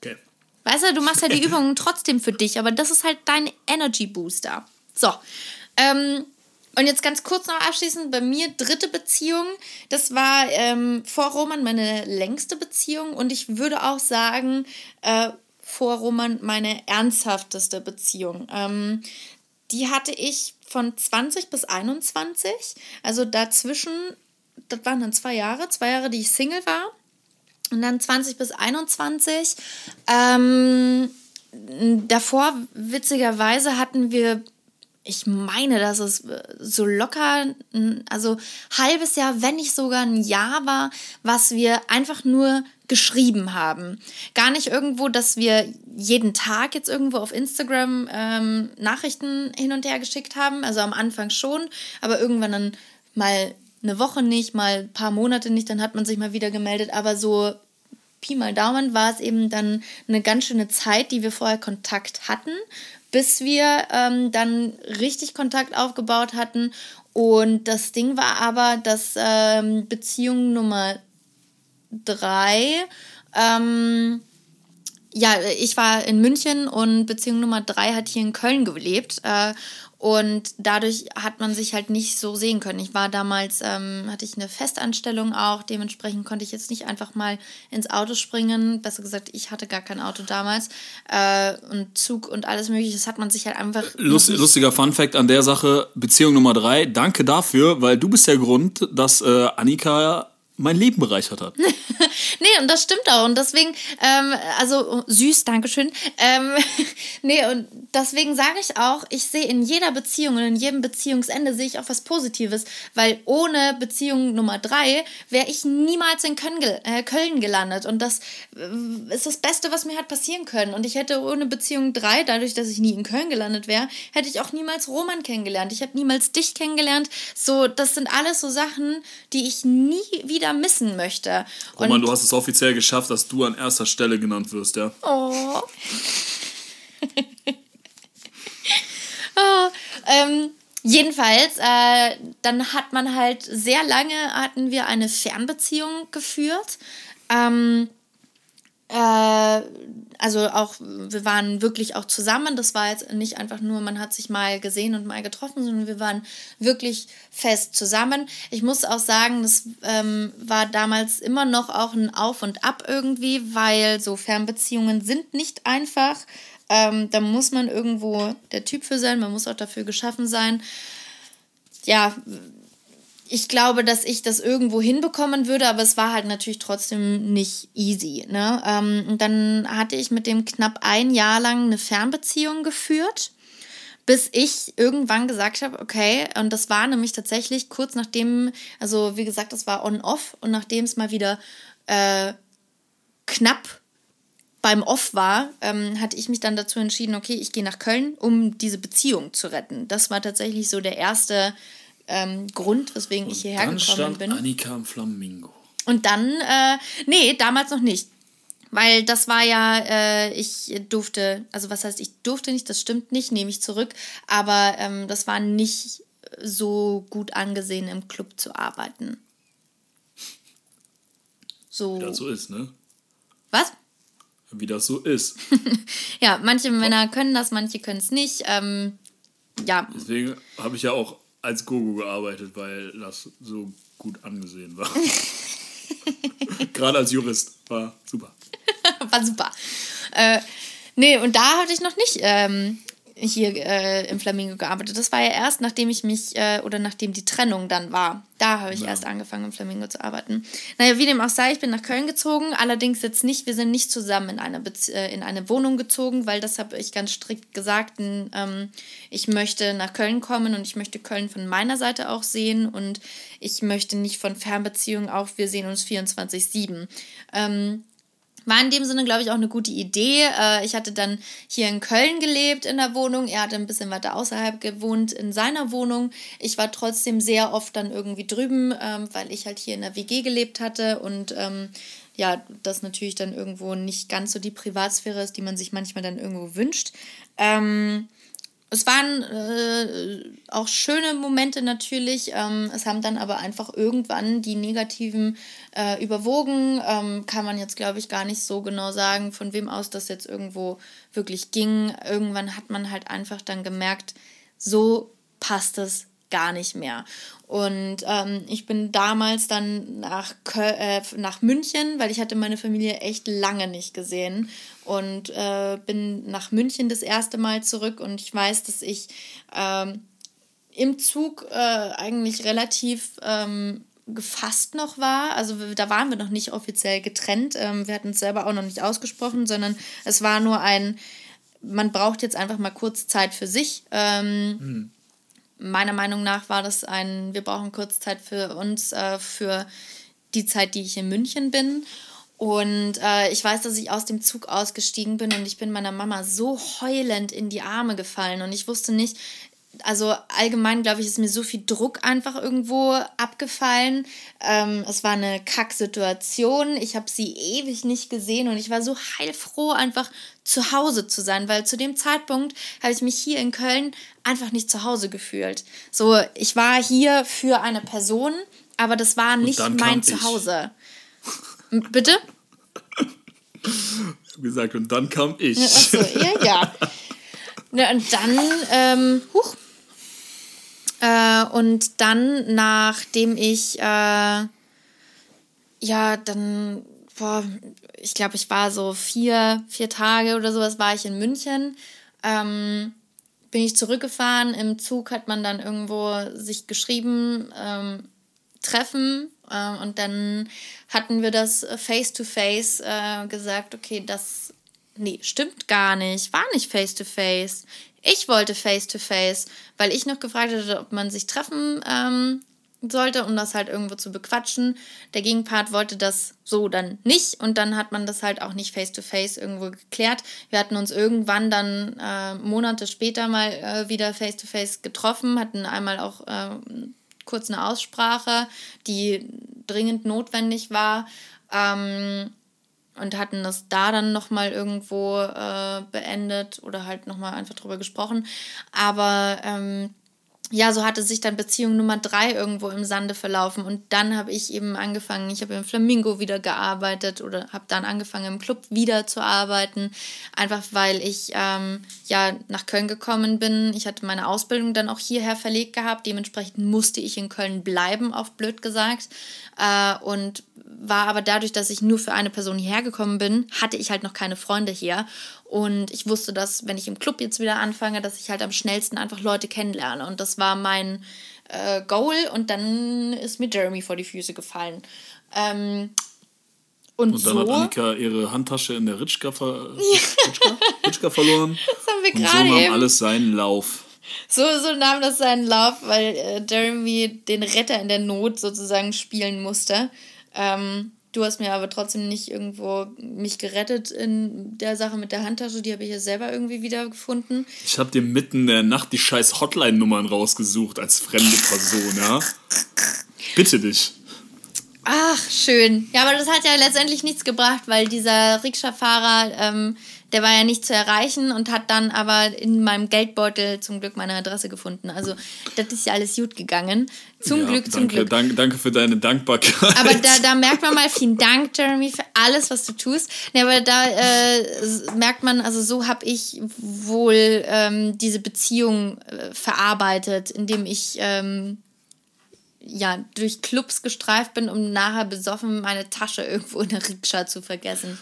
Okay. Weißt du, du machst ja die Übungen trotzdem für dich, aber das ist halt dein Energy Booster. So, ähm, und jetzt ganz kurz noch abschließend, bei mir dritte Beziehung. Das war ähm, vor Roman meine längste Beziehung und ich würde auch sagen, äh, vor Roman meine ernsthafteste Beziehung. Ähm, die hatte ich von 20 bis 21. Also dazwischen, das waren dann zwei Jahre, zwei Jahre, die ich Single war. Und dann 20 bis 21. Ähm, davor, witzigerweise, hatten wir ich meine, dass es äh, so locker, also halbes Jahr, wenn nicht sogar ein Jahr war, was wir einfach nur geschrieben haben. Gar nicht irgendwo, dass wir jeden Tag jetzt irgendwo auf Instagram ähm, Nachrichten hin und her geschickt haben. Also am Anfang schon, aber irgendwann dann mal eine Woche nicht, mal ein paar Monate nicht, dann hat man sich mal wieder gemeldet, aber so Pi mal Daumen war es eben dann eine ganz schöne Zeit, die wir vorher Kontakt hatten, bis wir ähm, dann richtig Kontakt aufgebaut hatten. Und das Ding war aber, dass ähm, Beziehung Nummer drei, ähm, ja, ich war in München und Beziehung Nummer drei hat hier in Köln gelebt. Äh, und dadurch hat man sich halt nicht so sehen können. Ich war damals, ähm, hatte ich eine Festanstellung auch, dementsprechend konnte ich jetzt nicht einfach mal ins Auto springen. Besser gesagt, ich hatte gar kein Auto damals. Äh, und Zug und alles mögliche, das hat man sich halt einfach. Lust, lustiger Fun Fact an der Sache, Beziehung Nummer drei, danke dafür, weil du bist der Grund, dass äh, Annika mein Leben bereichert hat. nee, und das stimmt auch. Und deswegen, ähm, also süß, Dankeschön. Ähm, nee, und deswegen sage ich auch, ich sehe in jeder Beziehung und in jedem Beziehungsende sehe ich auch was Positives, weil ohne Beziehung Nummer drei wäre ich niemals in Köln, äh, Köln gelandet. Und das äh, ist das Beste, was mir hat passieren können. Und ich hätte ohne Beziehung drei, dadurch, dass ich nie in Köln gelandet wäre, hätte ich auch niemals Roman kennengelernt. Ich hätte niemals dich kennengelernt. So, das sind alles so Sachen, die ich nie wieder wieder missen möchte. Und Roman, du hast es offiziell geschafft, dass du an erster Stelle genannt wirst, ja? Oh. oh ähm, jedenfalls, äh, dann hat man halt sehr lange hatten wir eine Fernbeziehung geführt. Ähm, äh, also auch, wir waren wirklich auch zusammen. Das war jetzt nicht einfach nur, man hat sich mal gesehen und mal getroffen, sondern wir waren wirklich fest zusammen. Ich muss auch sagen, das ähm, war damals immer noch auch ein Auf und Ab irgendwie, weil so Fernbeziehungen sind nicht einfach. Ähm, da muss man irgendwo der Typ für sein, man muss auch dafür geschaffen sein. Ja, ich glaube, dass ich das irgendwo hinbekommen würde, aber es war halt natürlich trotzdem nicht easy. Ne? Ähm, und dann hatte ich mit dem knapp ein Jahr lang eine Fernbeziehung geführt, bis ich irgendwann gesagt habe, okay, und das war nämlich tatsächlich kurz nachdem, also wie gesagt, das war on-off und nachdem es mal wieder äh, knapp beim Off war, ähm, hatte ich mich dann dazu entschieden, okay, ich gehe nach Köln, um diese Beziehung zu retten. Das war tatsächlich so der erste ähm, Grund, weswegen und ich hierher dann gekommen stand bin. Annika im Flamingo. Und dann, äh, nee, damals noch nicht. Weil das war ja, äh, ich durfte, also was heißt, ich durfte nicht, das stimmt nicht, nehme ich zurück, aber ähm, das war nicht so gut angesehen, im Club zu arbeiten. So. Wie das so ist, ne? Was? Wie das so ist. ja, manche Männer können das, manche können es nicht. Ähm, ja. Deswegen habe ich ja auch als Gogo gearbeitet, weil das so gut angesehen war. Gerade als Jurist war super. war super. Äh, nee, und da hatte ich noch nicht ähm, hier äh, im Flamingo gearbeitet. Das war ja erst, nachdem ich mich, äh, oder nachdem die Trennung dann war. Da habe ich ja. erst angefangen, im Flamingo zu arbeiten. Naja, wie dem auch sei, ich bin nach Köln gezogen. Allerdings jetzt nicht, wir sind nicht zusammen in eine, Bezie äh, in eine Wohnung gezogen, weil das habe ich ganz strikt gesagt. Ähm, ich möchte nach Köln kommen und ich möchte Köln von meiner Seite auch sehen und ich möchte nicht von Fernbeziehungen auch, wir sehen uns 24-7. Ähm, war in dem Sinne, glaube ich, auch eine gute Idee. Äh, ich hatte dann hier in Köln gelebt in der Wohnung. Er hatte ein bisschen weiter außerhalb gewohnt in seiner Wohnung. Ich war trotzdem sehr oft dann irgendwie drüben, ähm, weil ich halt hier in der WG gelebt hatte und ähm, ja, das natürlich dann irgendwo nicht ganz so die Privatsphäre ist, die man sich manchmal dann irgendwo wünscht. Ähm, es waren äh, auch schöne Momente natürlich. Ähm, es haben dann aber einfach irgendwann die negativen äh, überwogen. Ähm, kann man jetzt, glaube ich, gar nicht so genau sagen, von wem aus das jetzt irgendwo wirklich ging. Irgendwann hat man halt einfach dann gemerkt, so passt es gar nicht mehr. Und ähm, ich bin damals dann nach, Köl äh, nach München, weil ich hatte meine Familie echt lange nicht gesehen und äh, bin nach München das erste Mal zurück und ich weiß, dass ich ähm, im Zug äh, eigentlich relativ ähm, gefasst noch war. Also da waren wir noch nicht offiziell getrennt. Ähm, wir hatten es selber auch noch nicht ausgesprochen, sondern es war nur ein, man braucht jetzt einfach mal kurz Zeit für sich. Mhm meiner Meinung nach war das ein, wir brauchen kurz Zeit für uns, äh, für die Zeit, die ich in München bin. Und äh, ich weiß, dass ich aus dem Zug ausgestiegen bin und ich bin meiner Mama so heulend in die Arme gefallen und ich wusste nicht, also allgemein, glaube ich, ist mir so viel Druck einfach irgendwo abgefallen. Ähm, es war eine Kacksituation. Ich habe sie ewig nicht gesehen und ich war so heilfroh, einfach zu Hause zu sein, weil zu dem Zeitpunkt habe ich mich hier in Köln einfach nicht zu Hause gefühlt. So, ich war hier für eine Person, aber das war nicht mein Zuhause. Bitte? Ich habe gesagt, und dann kam ich. Achso, ja, ja. ja und dann, ähm, huch. Äh, und dann, nachdem ich, äh, ja, dann, boah, ich glaube, ich war so vier, vier Tage oder sowas, war ich in München. Ähm, bin ich zurückgefahren. Im Zug hat man dann irgendwo sich geschrieben, ähm, treffen. Äh, und dann hatten wir das face-to-face -face, äh, gesagt, okay, das, nee, stimmt gar nicht, war nicht face-to-face. -face. Ich wollte face-to-face, -face, weil ich noch gefragt hatte, ob man sich treffen ähm, sollte, um das halt irgendwo zu bequatschen. Der Gegenpart wollte das so dann nicht und dann hat man das halt auch nicht face-to-face -face irgendwo geklärt. Wir hatten uns irgendwann dann äh, Monate später mal äh, wieder face-to-face -face getroffen, hatten einmal auch äh, kurz eine Aussprache, die dringend notwendig war. Ähm, und hatten das da dann nochmal irgendwo äh, beendet oder halt nochmal einfach drüber gesprochen. Aber ähm, ja, so hatte sich dann Beziehung Nummer drei irgendwo im Sande verlaufen. Und dann habe ich eben angefangen, ich habe im Flamingo wieder gearbeitet oder habe dann angefangen im Club wieder zu arbeiten. Einfach weil ich ähm, ja nach Köln gekommen bin. Ich hatte meine Ausbildung dann auch hierher verlegt gehabt. Dementsprechend musste ich in Köln bleiben, auf blöd gesagt. Äh, und war aber dadurch, dass ich nur für eine Person hierher gekommen bin, hatte ich halt noch keine Freunde hier. Und ich wusste, dass, wenn ich im Club jetzt wieder anfange, dass ich halt am schnellsten einfach Leute kennenlerne. Und das war mein äh, Goal. Und dann ist mir Jeremy vor die Füße gefallen. Ähm, und, und, dann so, hat Annika ihre Handtasche in der Ritschka, ver Ritschka? Ritschka verloren. Das haben wir gerade. So nahm alles seinen Lauf. So, so nahm das seinen Lauf, weil äh, Jeremy den Retter in der Not sozusagen spielen musste. Ähm, Du hast mir aber trotzdem nicht irgendwo mich gerettet in der Sache mit der Handtasche. Die habe ich ja selber irgendwie wiedergefunden. Ich habe dir mitten in der Nacht die scheiß Hotline-Nummern rausgesucht als fremde Person, ja? Bitte dich. Ach, schön. Ja, aber das hat ja letztendlich nichts gebracht, weil dieser Rikscha-Fahrer ähm, der war ja nicht zu erreichen und hat dann aber in meinem Geldbeutel zum Glück meine Adresse gefunden. Also das ist ja alles gut gegangen. Zum ja, Glück, danke, zum Glück. Danke, danke für deine Dankbarkeit. Aber da, da merkt man mal, vielen Dank, Jeremy, für alles, was du tust. Nee, aber da äh, merkt man, also so habe ich wohl ähm, diese Beziehung äh, verarbeitet, indem ich ähm, ja, durch Clubs gestreift bin, um nachher besoffen meine Tasche irgendwo in der Rikscha zu vergessen.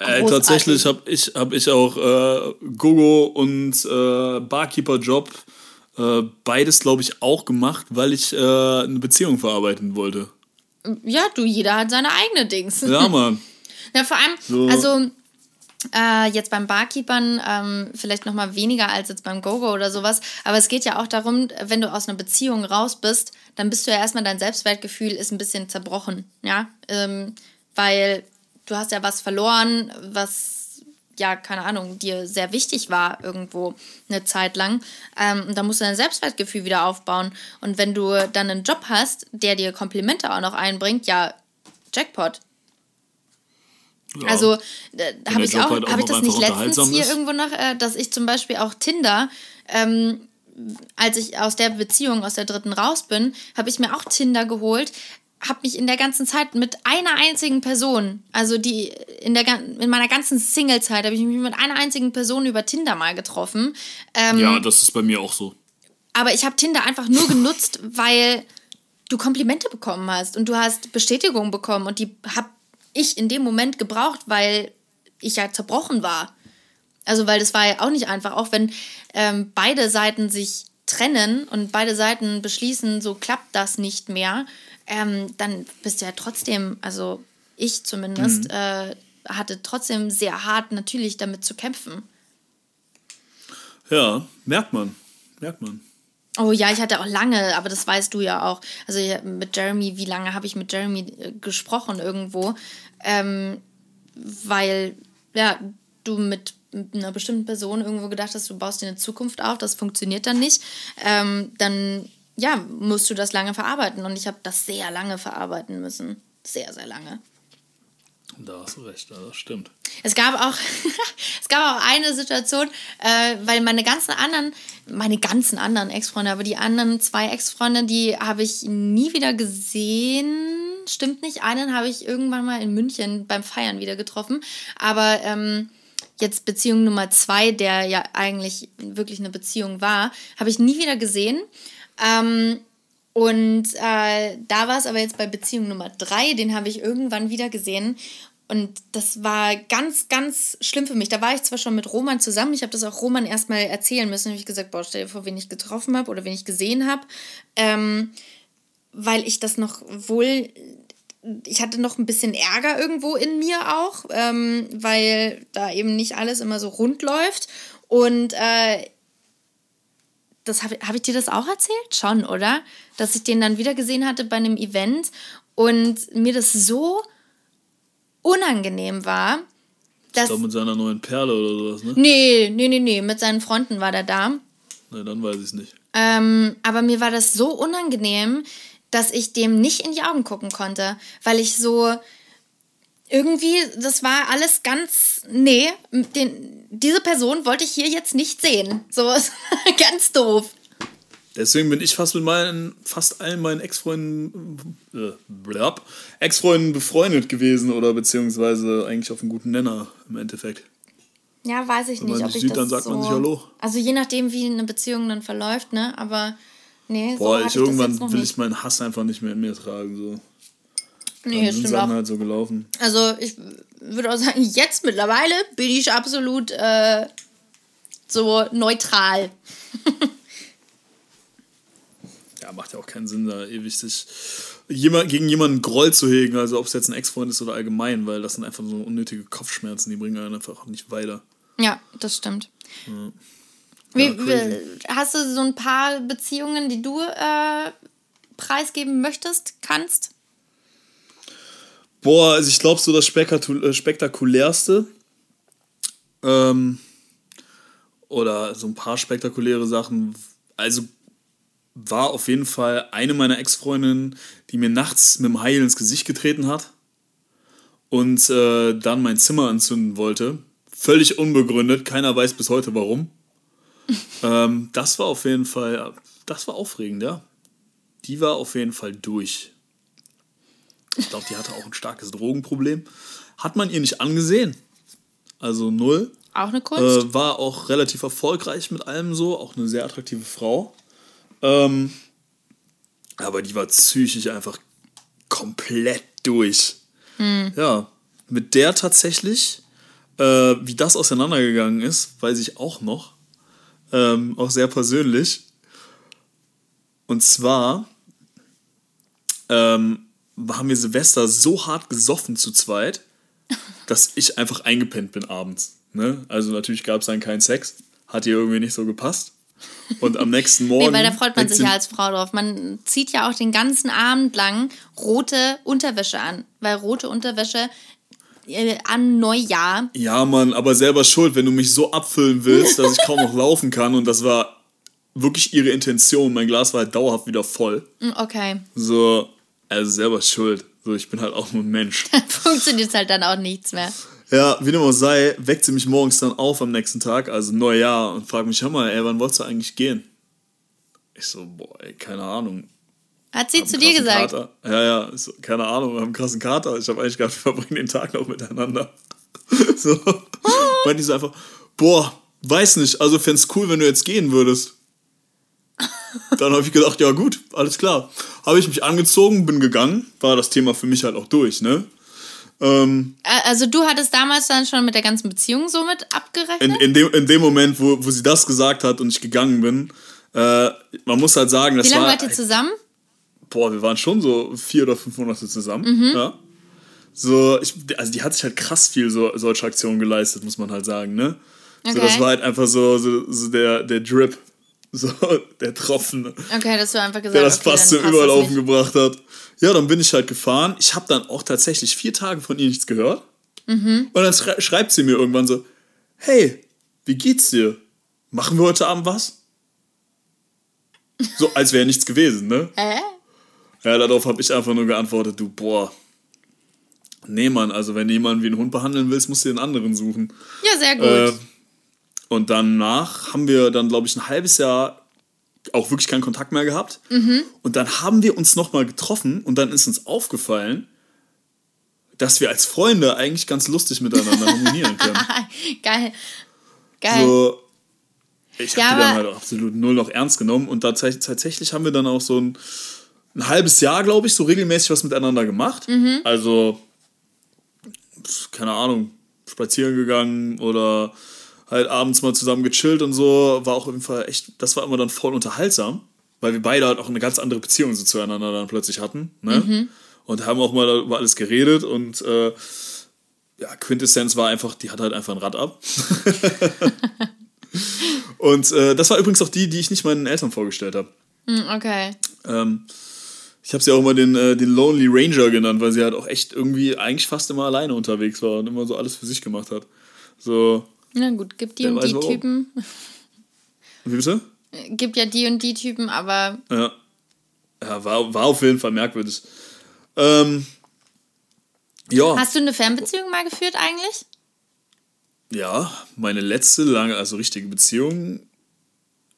Äh, tatsächlich habe ich, hab ich auch äh, Gogo und äh, Barkeeper-Job äh, beides, glaube ich, auch gemacht, weil ich äh, eine Beziehung verarbeiten wollte. Ja, du, jeder hat seine eigene Dings. Ja, Mann. Na, vor allem, so. also äh, jetzt beim Barkeepern ähm, vielleicht noch mal weniger als jetzt beim Gogo oder sowas, aber es geht ja auch darum, wenn du aus einer Beziehung raus bist, dann bist du ja erstmal, dein Selbstwertgefühl ist ein bisschen zerbrochen, ja, ähm, weil du hast ja was verloren, was ja, keine Ahnung, dir sehr wichtig war irgendwo eine Zeit lang. Ähm, und da musst du dein Selbstwertgefühl wieder aufbauen. Und wenn du dann einen Job hast, der dir Komplimente auch noch einbringt, ja, Jackpot. Ja. Also äh, habe ich, auch, halt auch hab ich das nicht letztens hier ist. irgendwo noch, äh, dass ich zum Beispiel auch Tinder, ähm, als ich aus der Beziehung, aus der dritten raus bin, habe ich mir auch Tinder geholt, habe mich in der ganzen Zeit mit einer einzigen Person, also die in, der, in meiner ganzen Single-Zeit, habe ich mich mit einer einzigen Person über Tinder mal getroffen. Ähm, ja, das ist bei mir auch so. Aber ich habe Tinder einfach nur genutzt, weil du Komplimente bekommen hast und du hast Bestätigung bekommen und die habe ich in dem Moment gebraucht, weil ich ja zerbrochen war. Also, weil das war ja auch nicht einfach, auch wenn ähm, beide Seiten sich trennen und beide Seiten beschließen, so klappt das nicht mehr ähm, dann bist du ja trotzdem, also ich zumindest, mhm. äh, hatte trotzdem sehr hart natürlich damit zu kämpfen. Ja, merkt man. Merkt man. Oh ja, ich hatte auch lange, aber das weißt du ja auch. Also mit Jeremy, wie lange habe ich mit Jeremy äh, gesprochen irgendwo? Ähm, weil, ja, du mit einer bestimmten Person irgendwo gedacht hast, du baust dir eine Zukunft auf, das funktioniert dann nicht, ähm, dann ja, musst du das lange verarbeiten. Und ich habe das sehr lange verarbeiten müssen. Sehr, sehr lange. Da hast du recht, das stimmt. Es gab auch, es gab auch eine Situation, äh, weil meine ganzen anderen, meine ganzen anderen Ex-Freunde, aber die anderen zwei Ex-Freunde, die habe ich nie wieder gesehen. Stimmt nicht. Einen habe ich irgendwann mal in München beim Feiern wieder getroffen. Aber ähm, jetzt Beziehung Nummer zwei, der ja eigentlich wirklich eine Beziehung war, habe ich nie wieder gesehen. Ähm, und äh, da war es aber jetzt bei Beziehung Nummer drei, den habe ich irgendwann wieder gesehen. Und das war ganz, ganz schlimm für mich. Da war ich zwar schon mit Roman zusammen, ich habe das auch Roman erstmal erzählen müssen. Da habe ich gesagt, boah, stell dir vor, wen ich getroffen habe oder wen ich gesehen habe. Ähm, weil ich das noch wohl ich hatte noch ein bisschen Ärger irgendwo in mir auch, ähm, weil da eben nicht alles immer so rund läuft. Und äh, das habe hab ich dir das auch erzählt? Schon, oder? Dass ich den dann wieder gesehen hatte bei einem Event und mir das so unangenehm war. Dass, ich glaube, mit seiner neuen Perle oder sowas, ne? Nee, nee, nee, nee. Mit seinen Freunden war der da. Na, dann weiß ich es nicht. Ähm, aber mir war das so unangenehm, dass ich dem nicht in die Augen gucken konnte, weil ich so irgendwie, das war alles ganz, nee, den, diese Person wollte ich hier jetzt nicht sehen. So, ganz doof. Deswegen bin ich fast mit meinen, fast allen meinen Ex-Freunden, äh, Ex-Freunden befreundet gewesen oder beziehungsweise eigentlich auf einem guten Nenner im Endeffekt. Ja, weiß ich Wenn nicht, ob ich sieht, das dann sagt so, man sich Hallo. Also je nachdem, wie eine Beziehung dann verläuft, ne, aber nee, Boah, so ich irgendwann ich will ich meinen Hass einfach nicht mehr in mir tragen, so. Nee, dann sind Sachen auch. halt so gelaufen. Also ich würde auch sagen, jetzt mittlerweile bin ich absolut äh, so neutral. ja, macht ja auch keinen Sinn, da ewig sich jemand, gegen jemanden Groll zu hegen, also ob es jetzt ein Ex-Freund ist oder allgemein, weil das sind einfach so unnötige Kopfschmerzen, die bringen einen einfach nicht weiter. Ja, das stimmt. Ja. Wie, ja, hast du so ein paar Beziehungen, die du äh, preisgeben möchtest, kannst? Boah, also ich glaube so das äh, spektakulärste ähm, oder so ein paar spektakuläre Sachen. Also war auf jeden Fall eine meiner Ex-Freundinnen, die mir nachts mit dem Heil ins Gesicht getreten hat und äh, dann mein Zimmer anzünden wollte. Völlig unbegründet, keiner weiß bis heute warum. ähm, das war auf jeden Fall, das war aufregend, ja. Die war auf jeden Fall durch. Ich glaube, die hatte auch ein starkes Drogenproblem. Hat man ihr nicht angesehen. Also null. Auch eine Kunst. Äh, war auch relativ erfolgreich mit allem so. Auch eine sehr attraktive Frau. Ähm, aber die war psychisch einfach komplett durch. Mhm. Ja, mit der tatsächlich, äh, wie das auseinandergegangen ist, weiß ich auch noch. Ähm, auch sehr persönlich. Und zwar ähm, haben wir Silvester so hart gesoffen zu zweit, dass ich einfach eingepennt bin abends. Ne? Also natürlich gab es dann keinen Sex. Hat ihr irgendwie nicht so gepasst. Und am nächsten Morgen. nee, weil da freut man sich ja als Frau drauf. Man zieht ja auch den ganzen Abend lang rote Unterwäsche an. Weil rote Unterwäsche äh, an Neujahr. Ja, Mann, aber selber schuld, wenn du mich so abfüllen willst, dass ich kaum noch laufen kann. Und das war wirklich ihre Intention. Mein Glas war halt dauerhaft wieder voll. Mm, okay. So, also selber schuld. So, ich bin halt auch nur ein Mensch. Funktioniert halt dann auch nichts mehr. Ja, wie dem auch sei, weckt sie mich morgens dann auf am nächsten Tag, also Neujahr, und fragt mich, hör mal, ey, wann wolltest du eigentlich gehen? Ich so, boah, ey, keine Ahnung. Hat sie zu dir gesagt? Kater. Ja, ja, so, keine Ahnung, wir haben einen krassen Kater. Ich habe eigentlich gedacht, wir verbringen den Tag noch miteinander. so. Meinte ich so einfach, boah, weiß nicht, also fände es cool, wenn du jetzt gehen würdest. Dann habe ich gedacht, ja gut, alles klar. Habe ich mich angezogen, bin gegangen, war das Thema für mich halt auch durch, ne? Ähm, also du hattest damals dann schon mit der ganzen Beziehung somit abgerechnet? In, in, dem, in dem Moment, wo, wo sie das gesagt hat und ich gegangen bin, äh, man muss halt sagen, das Wie lange war... wart ihr zusammen? Boah, wir waren schon so vier oder fünf Monate zusammen, mhm. ja. So, ich, also die hat sich halt krass viel so, solche Aktionen geleistet, muss man halt sagen, ne? Okay. So, das war halt einfach so, so, so der, der Drip, so der Tropfen. Okay, dass du einfach gesagt Der das okay, fast zum Überlaufen gebracht hat. Ja, dann bin ich halt gefahren. Ich habe dann auch tatsächlich vier Tage von ihr nichts gehört. Mhm. Und dann schreibt sie mir irgendwann so, hey, wie geht's dir? Machen wir heute Abend was? So, als wäre nichts gewesen, ne? Hä? Ja, darauf habe ich einfach nur geantwortet, du, boah. Nee, Mann, also wenn du jemanden wie einen Hund behandeln willst, musst du den anderen suchen. Ja, sehr gut. Äh, und danach haben wir dann, glaube ich, ein halbes Jahr auch wirklich keinen Kontakt mehr gehabt. Mhm. Und dann haben wir uns nochmal getroffen und dann ist uns aufgefallen, dass wir als Freunde eigentlich ganz lustig miteinander harmonieren können. Geil. Geil. So, ich habe Ja, die dann halt absolut null noch ernst genommen und tatsächlich, tatsächlich haben wir dann auch so ein, ein halbes Jahr, glaube ich, so regelmäßig was miteinander gemacht. Mhm. Also, keine Ahnung, spazieren gegangen oder halt abends mal zusammen gechillt und so. War auch auf jeden Fall echt, das war immer dann voll unterhaltsam, weil wir beide halt auch eine ganz andere Beziehung so zueinander dann plötzlich hatten. Ne? Mhm. Und haben auch mal über alles geredet und äh, ja, Quintessenz war einfach, die hat halt einfach ein Rad ab. und äh, das war übrigens auch die, die ich nicht meinen Eltern vorgestellt habe. Hm, okay. Ähm, ich habe sie auch immer den, äh, den Lonely Ranger genannt, weil sie halt auch echt irgendwie eigentlich fast immer alleine unterwegs war und immer so alles für sich gemacht hat. So, Na gut, gibt die Wer und die warum. Typen. wie bitte? Gibt ja die und die Typen, aber Ja, ja war, war auf jeden Fall merkwürdig. Ähm, ja, hast du eine Fernbeziehung mal geführt eigentlich? ja, meine letzte lange, also richtige Beziehung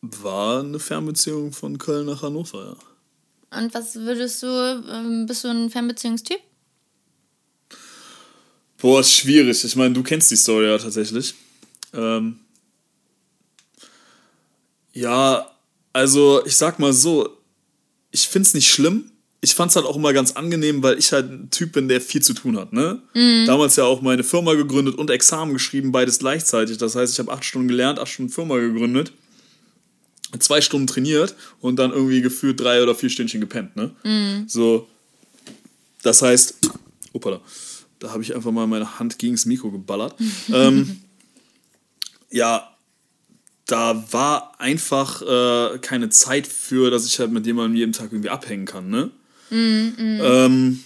war eine Fernbeziehung von Köln nach Hannover, ja. Und was würdest du, ähm, bist du ein Fernbeziehungstyp? Boah, ist schwierig. Ich meine, du kennst die Story ja tatsächlich. Ähm, ja, also ich sag mal so, ich find's nicht schlimm. Ich fand's halt auch immer ganz angenehm, weil ich halt ein Typ bin, der viel zu tun hat. Ne? Damals ja auch meine Firma gegründet und Examen geschrieben, beides gleichzeitig. Das heißt, ich habe acht Stunden gelernt, acht Stunden Firma gegründet, zwei Stunden trainiert und dann irgendwie gefühlt drei oder vier Stündchen gepennt. Ne? So, das heißt, opala, da habe ich einfach mal meine Hand gegen das Mikro geballert. ähm, ja, da war einfach äh, keine Zeit für, dass ich halt mit jemandem jeden Tag irgendwie abhängen kann, ne? Ähm,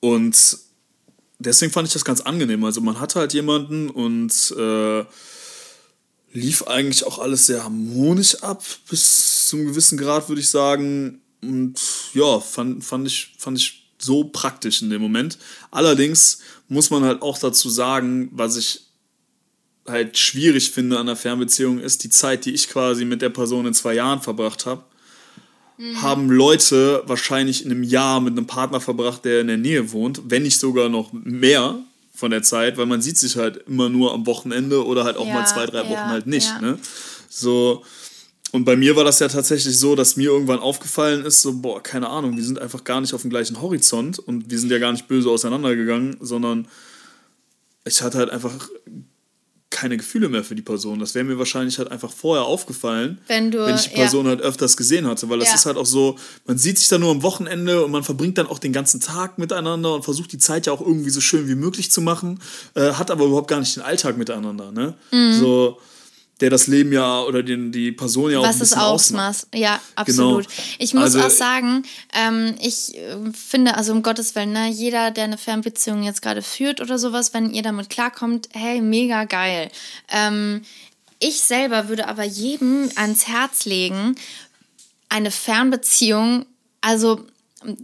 und deswegen fand ich das ganz angenehm. Also man hatte halt jemanden und äh, lief eigentlich auch alles sehr harmonisch ab, bis zu einem gewissen Grad, würde ich sagen. Und ja, fand, fand, ich, fand ich so praktisch in dem Moment. Allerdings muss man halt auch dazu sagen, was ich halt schwierig finde an der Fernbeziehung, ist die Zeit, die ich quasi mit der Person in zwei Jahren verbracht habe. Haben Leute wahrscheinlich in einem Jahr mit einem Partner verbracht, der in der Nähe wohnt, wenn nicht sogar noch mehr von der Zeit, weil man sieht sich halt immer nur am Wochenende oder halt auch Ja, mal zwei, drei Wochen ja, halt nicht. ja. Ne? So, und bei mir war das ja tatsächlich so, dass mir irgendwann aufgefallen ist, so, boah, keine Ahnung, wir sind einfach gar nicht auf dem gleichen Horizont und wir sind ja gar nicht böse auseinandergegangen, sondern ich hatte halt einfach keine Gefühle mehr für die Person. Das wäre mir wahrscheinlich halt einfach vorher aufgefallen, Wenn du- wenn ich die ja. Person halt öfters gesehen hatte. Weil das Ja. ist halt auch so, man sieht sich dann nur am Wochenende und man verbringt dann auch den ganzen Tag miteinander und versucht die Zeit ja auch irgendwie so schön wie möglich zu machen, äh, hat aber überhaupt gar nicht den Alltag miteinander. Ne? Mhm. So, der das Leben ja oder den, die Person ja auch ein Was es bisschen ausmacht. ausmacht. Ja, absolut. Genau. Ich muss Also- auch sagen, ähm, ich äh, finde, also um Gottes Willen, ne, jeder, der eine Fernbeziehung jetzt gerade führt oder sowas, wenn ihr damit klarkommt, hey, mega geil. Ähm, ich selber würde aber jedem ans Herz legen, eine Fernbeziehung, also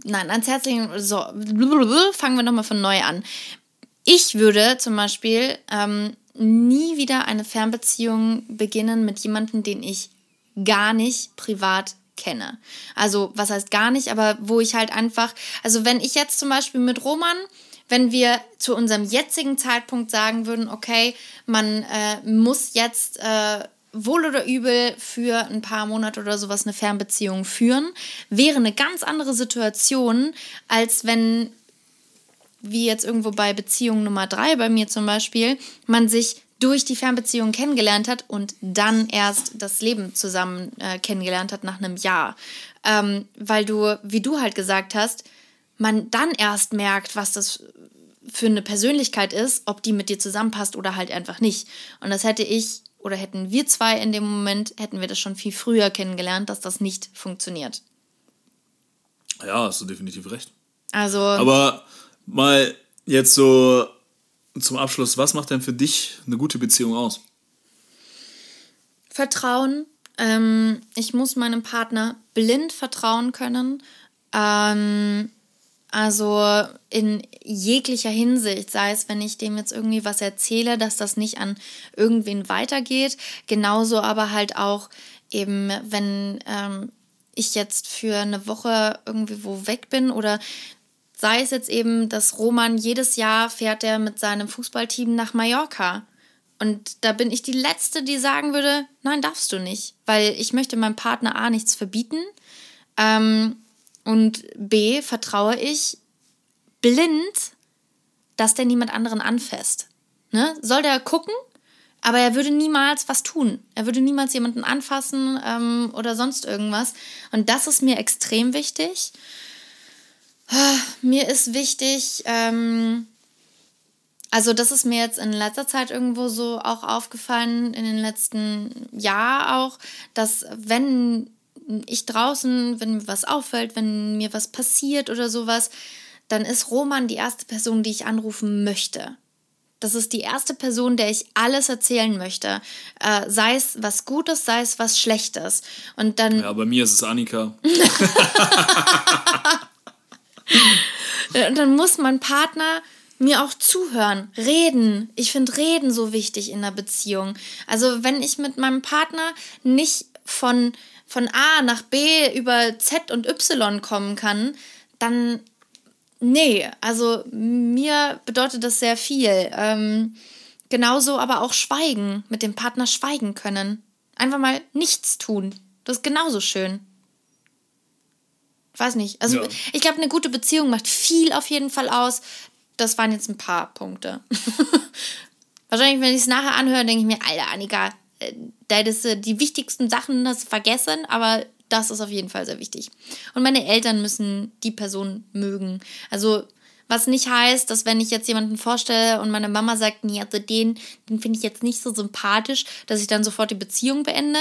nein, ans Herz legen, so, fangen wir nochmal von neu an. Ich würde zum Beispiel ähm, nie wieder eine Fernbeziehung beginnen mit jemandem, den ich gar nicht privat kenne. Also, was heißt gar nicht, aber wo ich halt einfach, also wenn ich jetzt zum Beispiel mit Roman, wenn wir zu unserem jetzigen Zeitpunkt sagen würden, okay, man äh, muss jetzt äh, wohl oder übel für ein paar Monate oder sowas eine Fernbeziehung führen, wäre eine ganz andere Situation, als wenn wie jetzt irgendwo bei Beziehung Nummer drei bei mir zum Beispiel, man sich durch die Fernbeziehung kennengelernt hat und dann erst das Leben zusammen äh, kennengelernt hat nach einem Jahr. Ähm, weil du, wie du halt gesagt hast, man dann erst merkt, was das für eine Persönlichkeit ist, ob die mit dir zusammenpasst oder halt einfach nicht. Und das hätte ich oder hätten wir zwei in dem Moment, hätten wir das schon viel früher kennengelernt, dass das nicht funktioniert. Ja, hast du definitiv recht. Also, Aber mal jetzt so zum Abschluss, was macht denn für dich eine gute Beziehung aus? Vertrauen. Ähm, ich muss meinem Partner blind vertrauen können. Ähm, also in jeglicher Hinsicht, sei es, wenn ich dem jetzt irgendwie was erzähle, dass das nicht an irgendwen weitergeht. Genauso aber halt auch eben, wenn ähm, ich jetzt für eine Woche irgendwie wo weg bin oder sei es jetzt eben, dass Roman jedes Jahr fährt er mit seinem Fußballteam nach Mallorca. Und da bin ich die Letzte, die sagen würde, nein, darfst du nicht, weil ich möchte meinem Partner A nichts verbieten ähm, und B vertraue ich blind, dass der niemand anderen anfasst. Ne? Soll der gucken, aber er würde niemals was tun. Er würde niemals jemanden anfassen ähm, oder sonst irgendwas. Und das ist mir extrem wichtig. Mir ist wichtig, ähm, also das ist mir jetzt in letzter Zeit irgendwo so auch aufgefallen, in den letzten Jahren auch, dass wenn ich draußen, wenn mir was auffällt, wenn mir was passiert oder sowas, dann ist Roman die erste Person, die ich anrufen möchte. Das ist die erste Person, der ich alles erzählen möchte. Äh, sei es was Gutes, sei es was Schlechtes. Und dann. Ja, bei mir ist es Annika. Und dann muss mein Partner mir auch zuhören, reden. Ich finde Reden so wichtig in einer Beziehung. Also wenn ich mit meinem Partner nicht von, von A nach B über Z und Y kommen kann, dann Nee, also mir bedeutet das sehr viel. Ähm, genauso aber auch schweigen, mit dem Partner schweigen können. Einfach mal nichts tun. Das ist genauso schön. Ich weiß nicht. Also ja. ich glaube, eine gute Beziehung macht viel auf jeden Fall aus. Das waren jetzt ein paar Punkte. Wahrscheinlich, wenn ich es nachher anhöre, denke ich mir, Alter, Annika, äh, das, äh, die wichtigsten Sachen du vergessen, aber das ist auf jeden Fall sehr wichtig. Und meine Eltern müssen die Person mögen. Also, was nicht heißt, dass wenn ich jetzt jemanden vorstelle und meine Mama sagt, nee, also den, den finde ich jetzt nicht so sympathisch, dass ich dann sofort die Beziehung beende.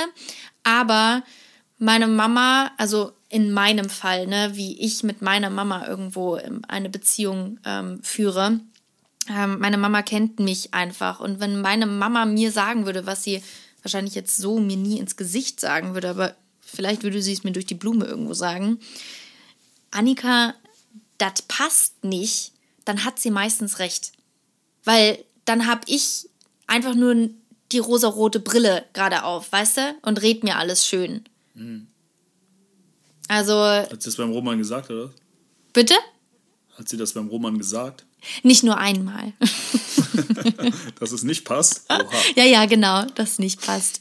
Aber meine Mama, also in meinem Fall, ne, wie ich mit meiner Mama irgendwo eine Beziehung ähm, führe, ähm, meine Mama kennt mich einfach. Und wenn meine Mama mir sagen würde, was sie wahrscheinlich jetzt so mir nie ins Gesicht sagen würde, aber vielleicht würde sie es mir durch die Blume irgendwo sagen, Annika, das passt nicht, dann hat sie meistens recht. Weil dann habe ich einfach nur die rosarote Brille gerade auf, weißt du? Und red mir alles schön. Mhm. Also. Hat sie das beim Roman gesagt, oder? Bitte? Hat sie das beim Roman gesagt? Nicht nur einmal. dass es nicht passt? Oha. Ja, ja, genau, dass es nicht passt.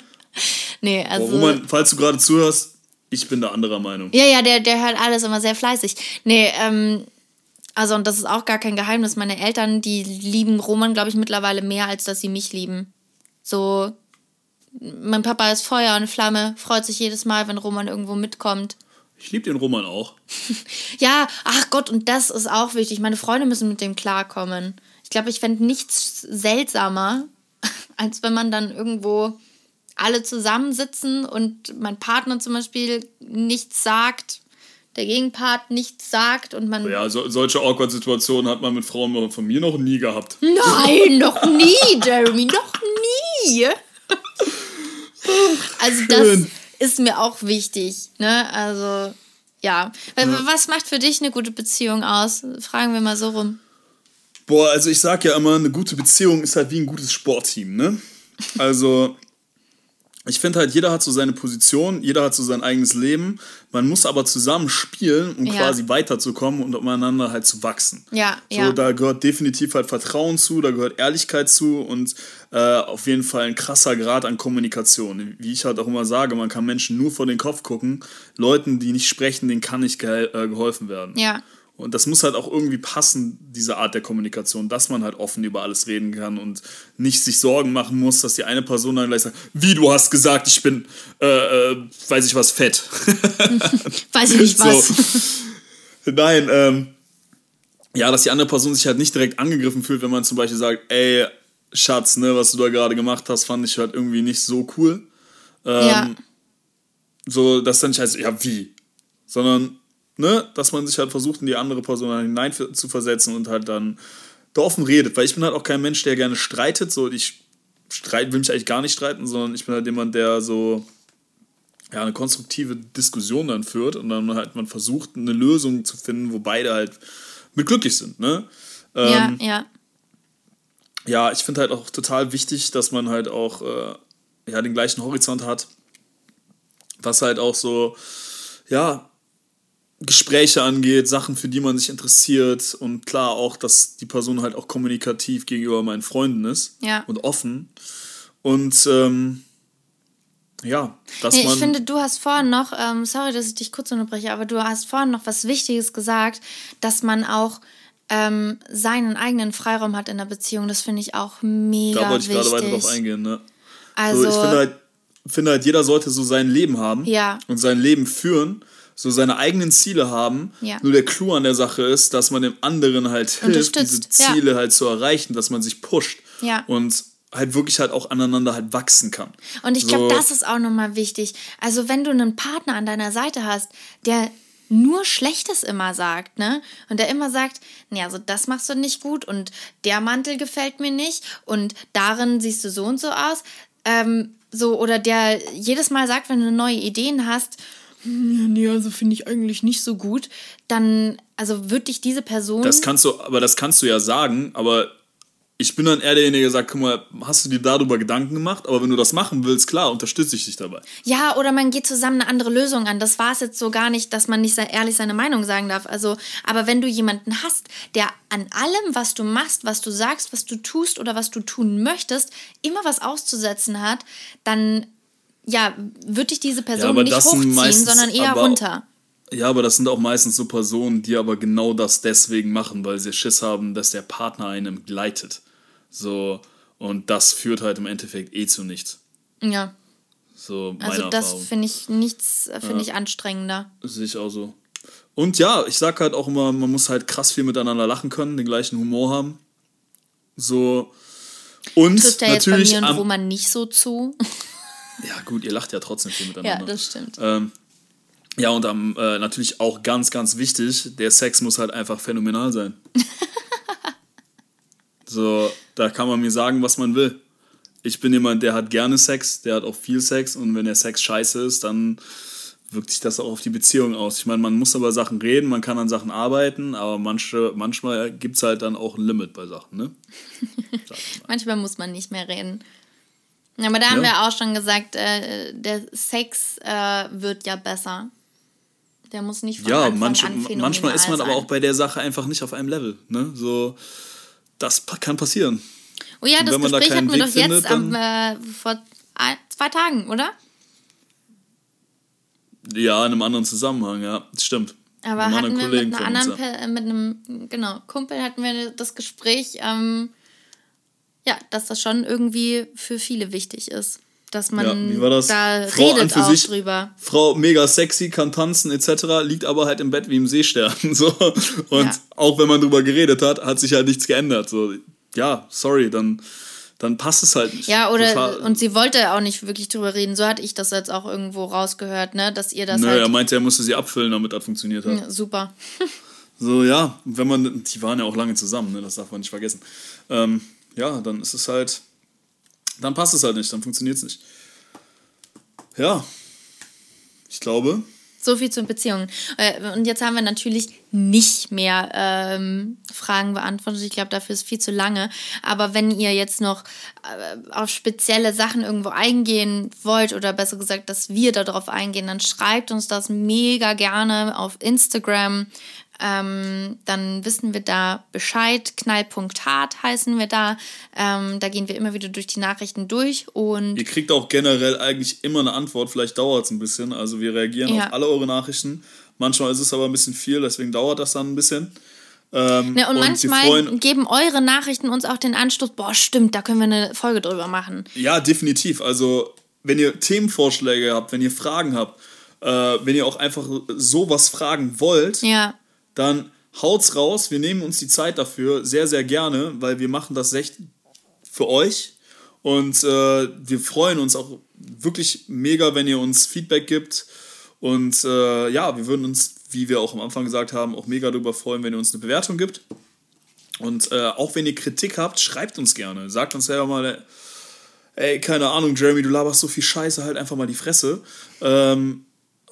nee, also. Boah, Roman, falls du gerade zuhörst, ich bin da anderer Meinung. Ja, ja, der, der hört alles immer sehr fleißig. Nee, ähm, also, und das ist auch gar kein Geheimnis. Meine Eltern, die lieben Roman, glaube ich, mittlerweile mehr, als dass sie mich lieben. So, mein Papa ist Feuer und Flamme, freut sich jedes Mal, wenn Roman irgendwo mitkommt. Ich liebe den Roman auch. ja, ach Gott, und das ist auch wichtig. Meine Freunde müssen mit dem klarkommen. Ich glaube, ich fände nichts seltsamer, als wenn man dann irgendwo alle zusammensitzen und mein Partner zum Beispiel nichts sagt, der Gegenpart nichts sagt und man. Ja, so, solche awkward Situationen hat man mit Frauen von mir noch nie gehabt. Nein, noch nie, Jeremy, noch nie. Also das ist mir auch wichtig, ne? Also ja. ja. Was macht für dich eine gute Beziehung aus? Fragen wir mal so rum. Boah, also ich sag ja immer, eine gute Beziehung ist halt wie ein gutes Sportteam, ne? Also ich finde halt, jeder hat so seine Position, jeder hat so sein eigenes Leben. Man muss aber zusammen spielen, um ja. quasi weiterzukommen und umeinander halt zu wachsen. Ja, so, ja. Da gehört definitiv halt Vertrauen zu, da gehört Ehrlichkeit zu und äh, auf jeden Fall ein krasser Grad an Kommunikation. Wie ich halt auch immer sage, man kann Menschen nur vor den Kopf gucken. Leuten, die nicht sprechen, denen kann nicht ge äh, geholfen werden. Ja. Und das muss halt auch irgendwie passen, diese Art der Kommunikation, dass man halt offen über alles reden kann und nicht sich Sorgen machen muss, dass die eine Person dann gleich sagt, wie du hast gesagt, ich bin, äh, äh, weiß ich was, fett. weiß ich nicht was. So. Nein, ähm, ja, dass die andere Person sich halt nicht direkt angegriffen fühlt, wenn man zum Beispiel sagt, ey, Schatz, ne, was du da gerade gemacht hast, fand ich halt irgendwie nicht so cool. Ähm, ja. So, dass dann nicht heißt, ja, wie? Sondern ne, dass man sich halt versucht, in die andere Person hinein zu versetzen und halt dann da offen redet, weil ich bin halt auch kein Mensch, der gerne streitet. So, ich streit, will mich eigentlich gar nicht streiten, sondern ich bin halt jemand, der so ja, eine konstruktive Diskussion dann führt und dann halt man versucht, eine Lösung zu finden, wo beide halt mit glücklich sind. Ne? Ähm, ja, ja. Ja, ich finde halt auch total wichtig, dass man halt auch äh, ja, den gleichen Horizont hat, was halt auch so, ja, Gespräche angeht, Sachen, für die man sich interessiert und klar auch, dass die Person halt auch kommunikativ gegenüber meinen Freunden ist Ja. und offen und ähm, ja, dass Nee, man ich finde, du hast vorhin noch, ähm, sorry, dass ich dich kurz unterbreche, aber du hast vorhin noch was Wichtiges gesagt, dass man auch ähm, seinen eigenen Freiraum hat in der Beziehung. Das finde ich auch mega da wollte ich wichtig. gerade weiter drauf eingehen. Ne? Also, so, ich finde halt, finde halt, jeder sollte so sein Leben haben Ja. und sein Leben führen, so seine eigenen Ziele haben. Ja. Nur der Clou an der Sache ist, dass man dem anderen halt hilft, diese Unterstützt, ja. Ziele halt zu erreichen, dass man sich pusht Ja. und halt wirklich halt auch aneinander halt wachsen kann. Und ich glaube, So- das ist auch nochmal wichtig. Also, wenn du einen Partner an deiner Seite hast, der nur Schlechtes immer sagt, ne? Und der immer sagt, nee, also das machst du nicht gut und der Mantel gefällt mir nicht und darin siehst du so und so aus. Ähm, so, oder der jedes Mal sagt, wenn du neue Ideen hast, "Hm, ja, nee, also finde ich eigentlich nicht so gut, dann, also wird dich diese Person. Das kannst du, aber das kannst du ja sagen, aber ich bin dann eher derjenige, der sagt, guck mal, hast du dir darüber Gedanken gemacht? Aber wenn du das machen willst, klar, unterstütze ich dich dabei. Ja, oder man geht zusammen eine andere Lösung an. Das war es jetzt so gar nicht, dass man nicht ehrlich seine Meinung sagen darf. Also, aber wenn du jemanden hast, der an allem, was du machst, was du sagst, was du tust oder was du tun möchtest, immer was auszusetzen hat, dann ja, wird dich diese Person aber nicht hochziehen, meistens sondern eher aber- runter. Ja, aber das sind auch meistens so Personen, die aber genau das deswegen machen, weil sie Schiss haben, dass der Partner einen gleitet. So, und das führt halt im Endeffekt eh zu nichts. Ja, So, also das finde ich nichts, finde ich anstrengender. Sehe ich auch so. Und ja, ich sag halt auch immer, man muss halt krass viel miteinander lachen können, den gleichen Humor haben. So. Und Trifft ja jetzt bei natürlich. mir und Roman nicht so zu. Ja, gut, ihr lacht ja trotzdem viel ja, miteinander. das stimmt. Ähm, ja, und am, äh, natürlich auch ganz, ganz wichtig, der Sex muss halt einfach phänomenal sein. so, da kann man mir sagen, was man will. Ich bin jemand, der hat gerne Sex, der hat auch viel Sex und wenn der Sex scheiße ist, dann wirkt sich das auch auf die Beziehung aus. Ich meine, man muss über Sachen reden, man kann an Sachen arbeiten, aber manche, manchmal gibt es halt dann auch ein Limit bei Sachen, ne? Manchmal muss man nicht mehr reden. Aber da haben Ja. wir auch schon gesagt, äh, der Sex äh, wird ja besser. Der muss nicht von Ja, Anfang manche, an manchmal ist man sein. aber auch bei der Sache einfach nicht auf einem Level, ne? So, das kann passieren. Oh ja, das man da Gespräch hatten wir Weg doch findet, jetzt am, äh, vor zwei Tagen, oder? Ja, in einem anderen Zusammenhang, ja, das stimmt. Aber Mit einem hatten wir mit, einer anderen, äh, mit einem genau, Kumpel hatten wir das Gespräch, ähm, ja, dass das schon irgendwie für viele wichtig ist. Dass man Ja, da Frau an redet für auch sich- drüber. Frau mega sexy, kann tanzen etc., liegt aber halt im Bett wie im Seestern. So. Und Ja. auch wenn man drüber geredet hat, hat sich halt nichts geändert. So, ja, sorry, dann, dann passt es halt nicht. Ja, oder Total- und sie wollte auch nicht wirklich drüber reden. So hatte ich das jetzt auch irgendwo rausgehört, ne? Dass ihr das Nö, halt. er meinte, er musste sie abfüllen, damit das funktioniert hat. Ja, super. So, ja, wenn man, die waren ja auch lange zusammen, ne, das darf man nicht vergessen. Ähm, ja, dann ist es halt, dann passt es halt nicht, dann funktioniert es nicht. Ja, ich glaube, So viel zur Beziehung. Äh, Und jetzt haben wir natürlich nicht mehr ähm, Fragen beantwortet. Ich glaube, dafür ist viel zu lange. Aber wenn ihr jetzt noch äh, auf spezielle Sachen irgendwo eingehen wollt oder besser gesagt, dass wir darauf eingehen, dann schreibt uns das mega gerne auf Instagram. Ähm, dann wissen wir da Bescheid. Knall.hart heißen wir da. Ähm, da gehen wir immer wieder durch die Nachrichten durch und ihr kriegt auch generell eigentlich immer eine Antwort, vielleicht dauert es ein bisschen. Also wir reagieren Ja. auf alle eure Nachrichten. Manchmal ist es aber ein bisschen viel, deswegen dauert das dann ein bisschen. Ähm, Ja, und, wir manchmal geben eure Nachrichten uns auch den Anstoß, boah, stimmt, da können wir eine Folge drüber machen. Ja, definitiv. Also, wenn ihr Themenvorschläge habt, wenn ihr Fragen habt, äh, wenn ihr auch einfach sowas fragen wollt, Ja, dann haut's raus. Wir nehmen uns die Zeit dafür sehr, sehr gerne, weil wir machen das echt für euch. Und äh, wir freuen uns auch wirklich mega, wenn ihr uns Feedback gibt. Und äh, ja, wir würden uns, wie wir auch am Anfang gesagt haben, auch mega darüber freuen, wenn ihr uns eine Bewertung gibt. Und äh, auch wenn ihr Kritik habt, schreibt uns gerne. Sagt uns selber mal, ey, keine Ahnung, Jeremy, du laberst so viel Scheiße, halt einfach mal die Fresse. Ähm,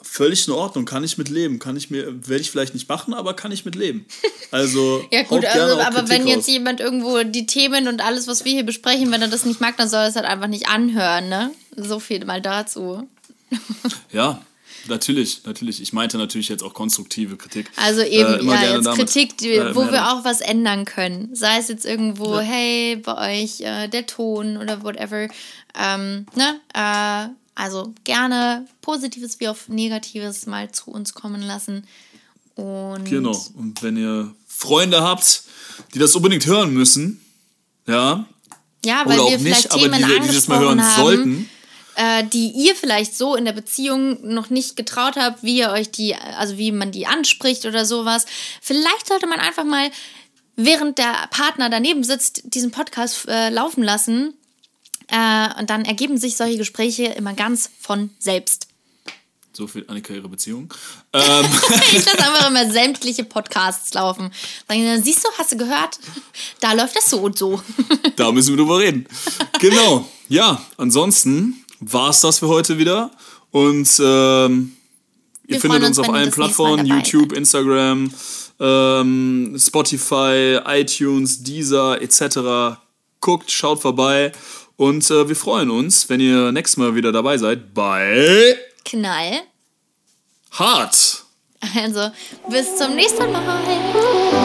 völlig in Ordnung, kann ich mit leben. Kann ich mir, werde ich vielleicht nicht machen, aber kann ich mit leben. Also, ja, gut, also, aber wenn jetzt jemand irgendwo die Themen und alles, was wir hier besprechen, wenn er das nicht mag, dann soll er es halt einfach nicht anhören, ne? So viel mal dazu. ja, Natürlich, natürlich. Ich meinte natürlich jetzt auch konstruktive Kritik. Also eben, äh, ja, jetzt damit, Kritik, die, äh, wo wir auch was ändern können. Sei es jetzt irgendwo, ja. hey, bei euch äh, der Ton oder whatever. Ähm, ne? Also gerne Positives wie auch Negatives mal zu uns kommen lassen. Und genau. Und wenn ihr Freunde habt, die das unbedingt hören müssen, ja. Ja, weil wir vielleicht nicht, Themen aber die, die das mal hören haben, sollten äh, die ihr vielleicht so in der Beziehung noch nicht getraut habt, wie ihr euch die, also wie man die anspricht oder sowas. Vielleicht sollte man einfach mal, während der Partner daneben sitzt, diesen Podcast äh, laufen lassen. Äh, und dann ergeben sich solche Gespräche immer ganz von selbst. So viel Annika ihre Beziehung. Ähm. ich lasse einfach immer sämtliche Podcasts laufen. Dann siehst du, hast du gehört? Da läuft das so und so. da müssen wir drüber reden. Genau. Ja, ansonsten war es das für heute wieder. Und ähm, ihr findet uns, uns auf allen Plattformen, YouTube, Instagram, ähm, Spotify, iTunes, Deezer etc. Guckt, schaut vorbei und äh, wir freuen uns, wenn ihr nächstes Mal wieder dabei seid bei Knall Hart. Also, bis zum nächsten Mal.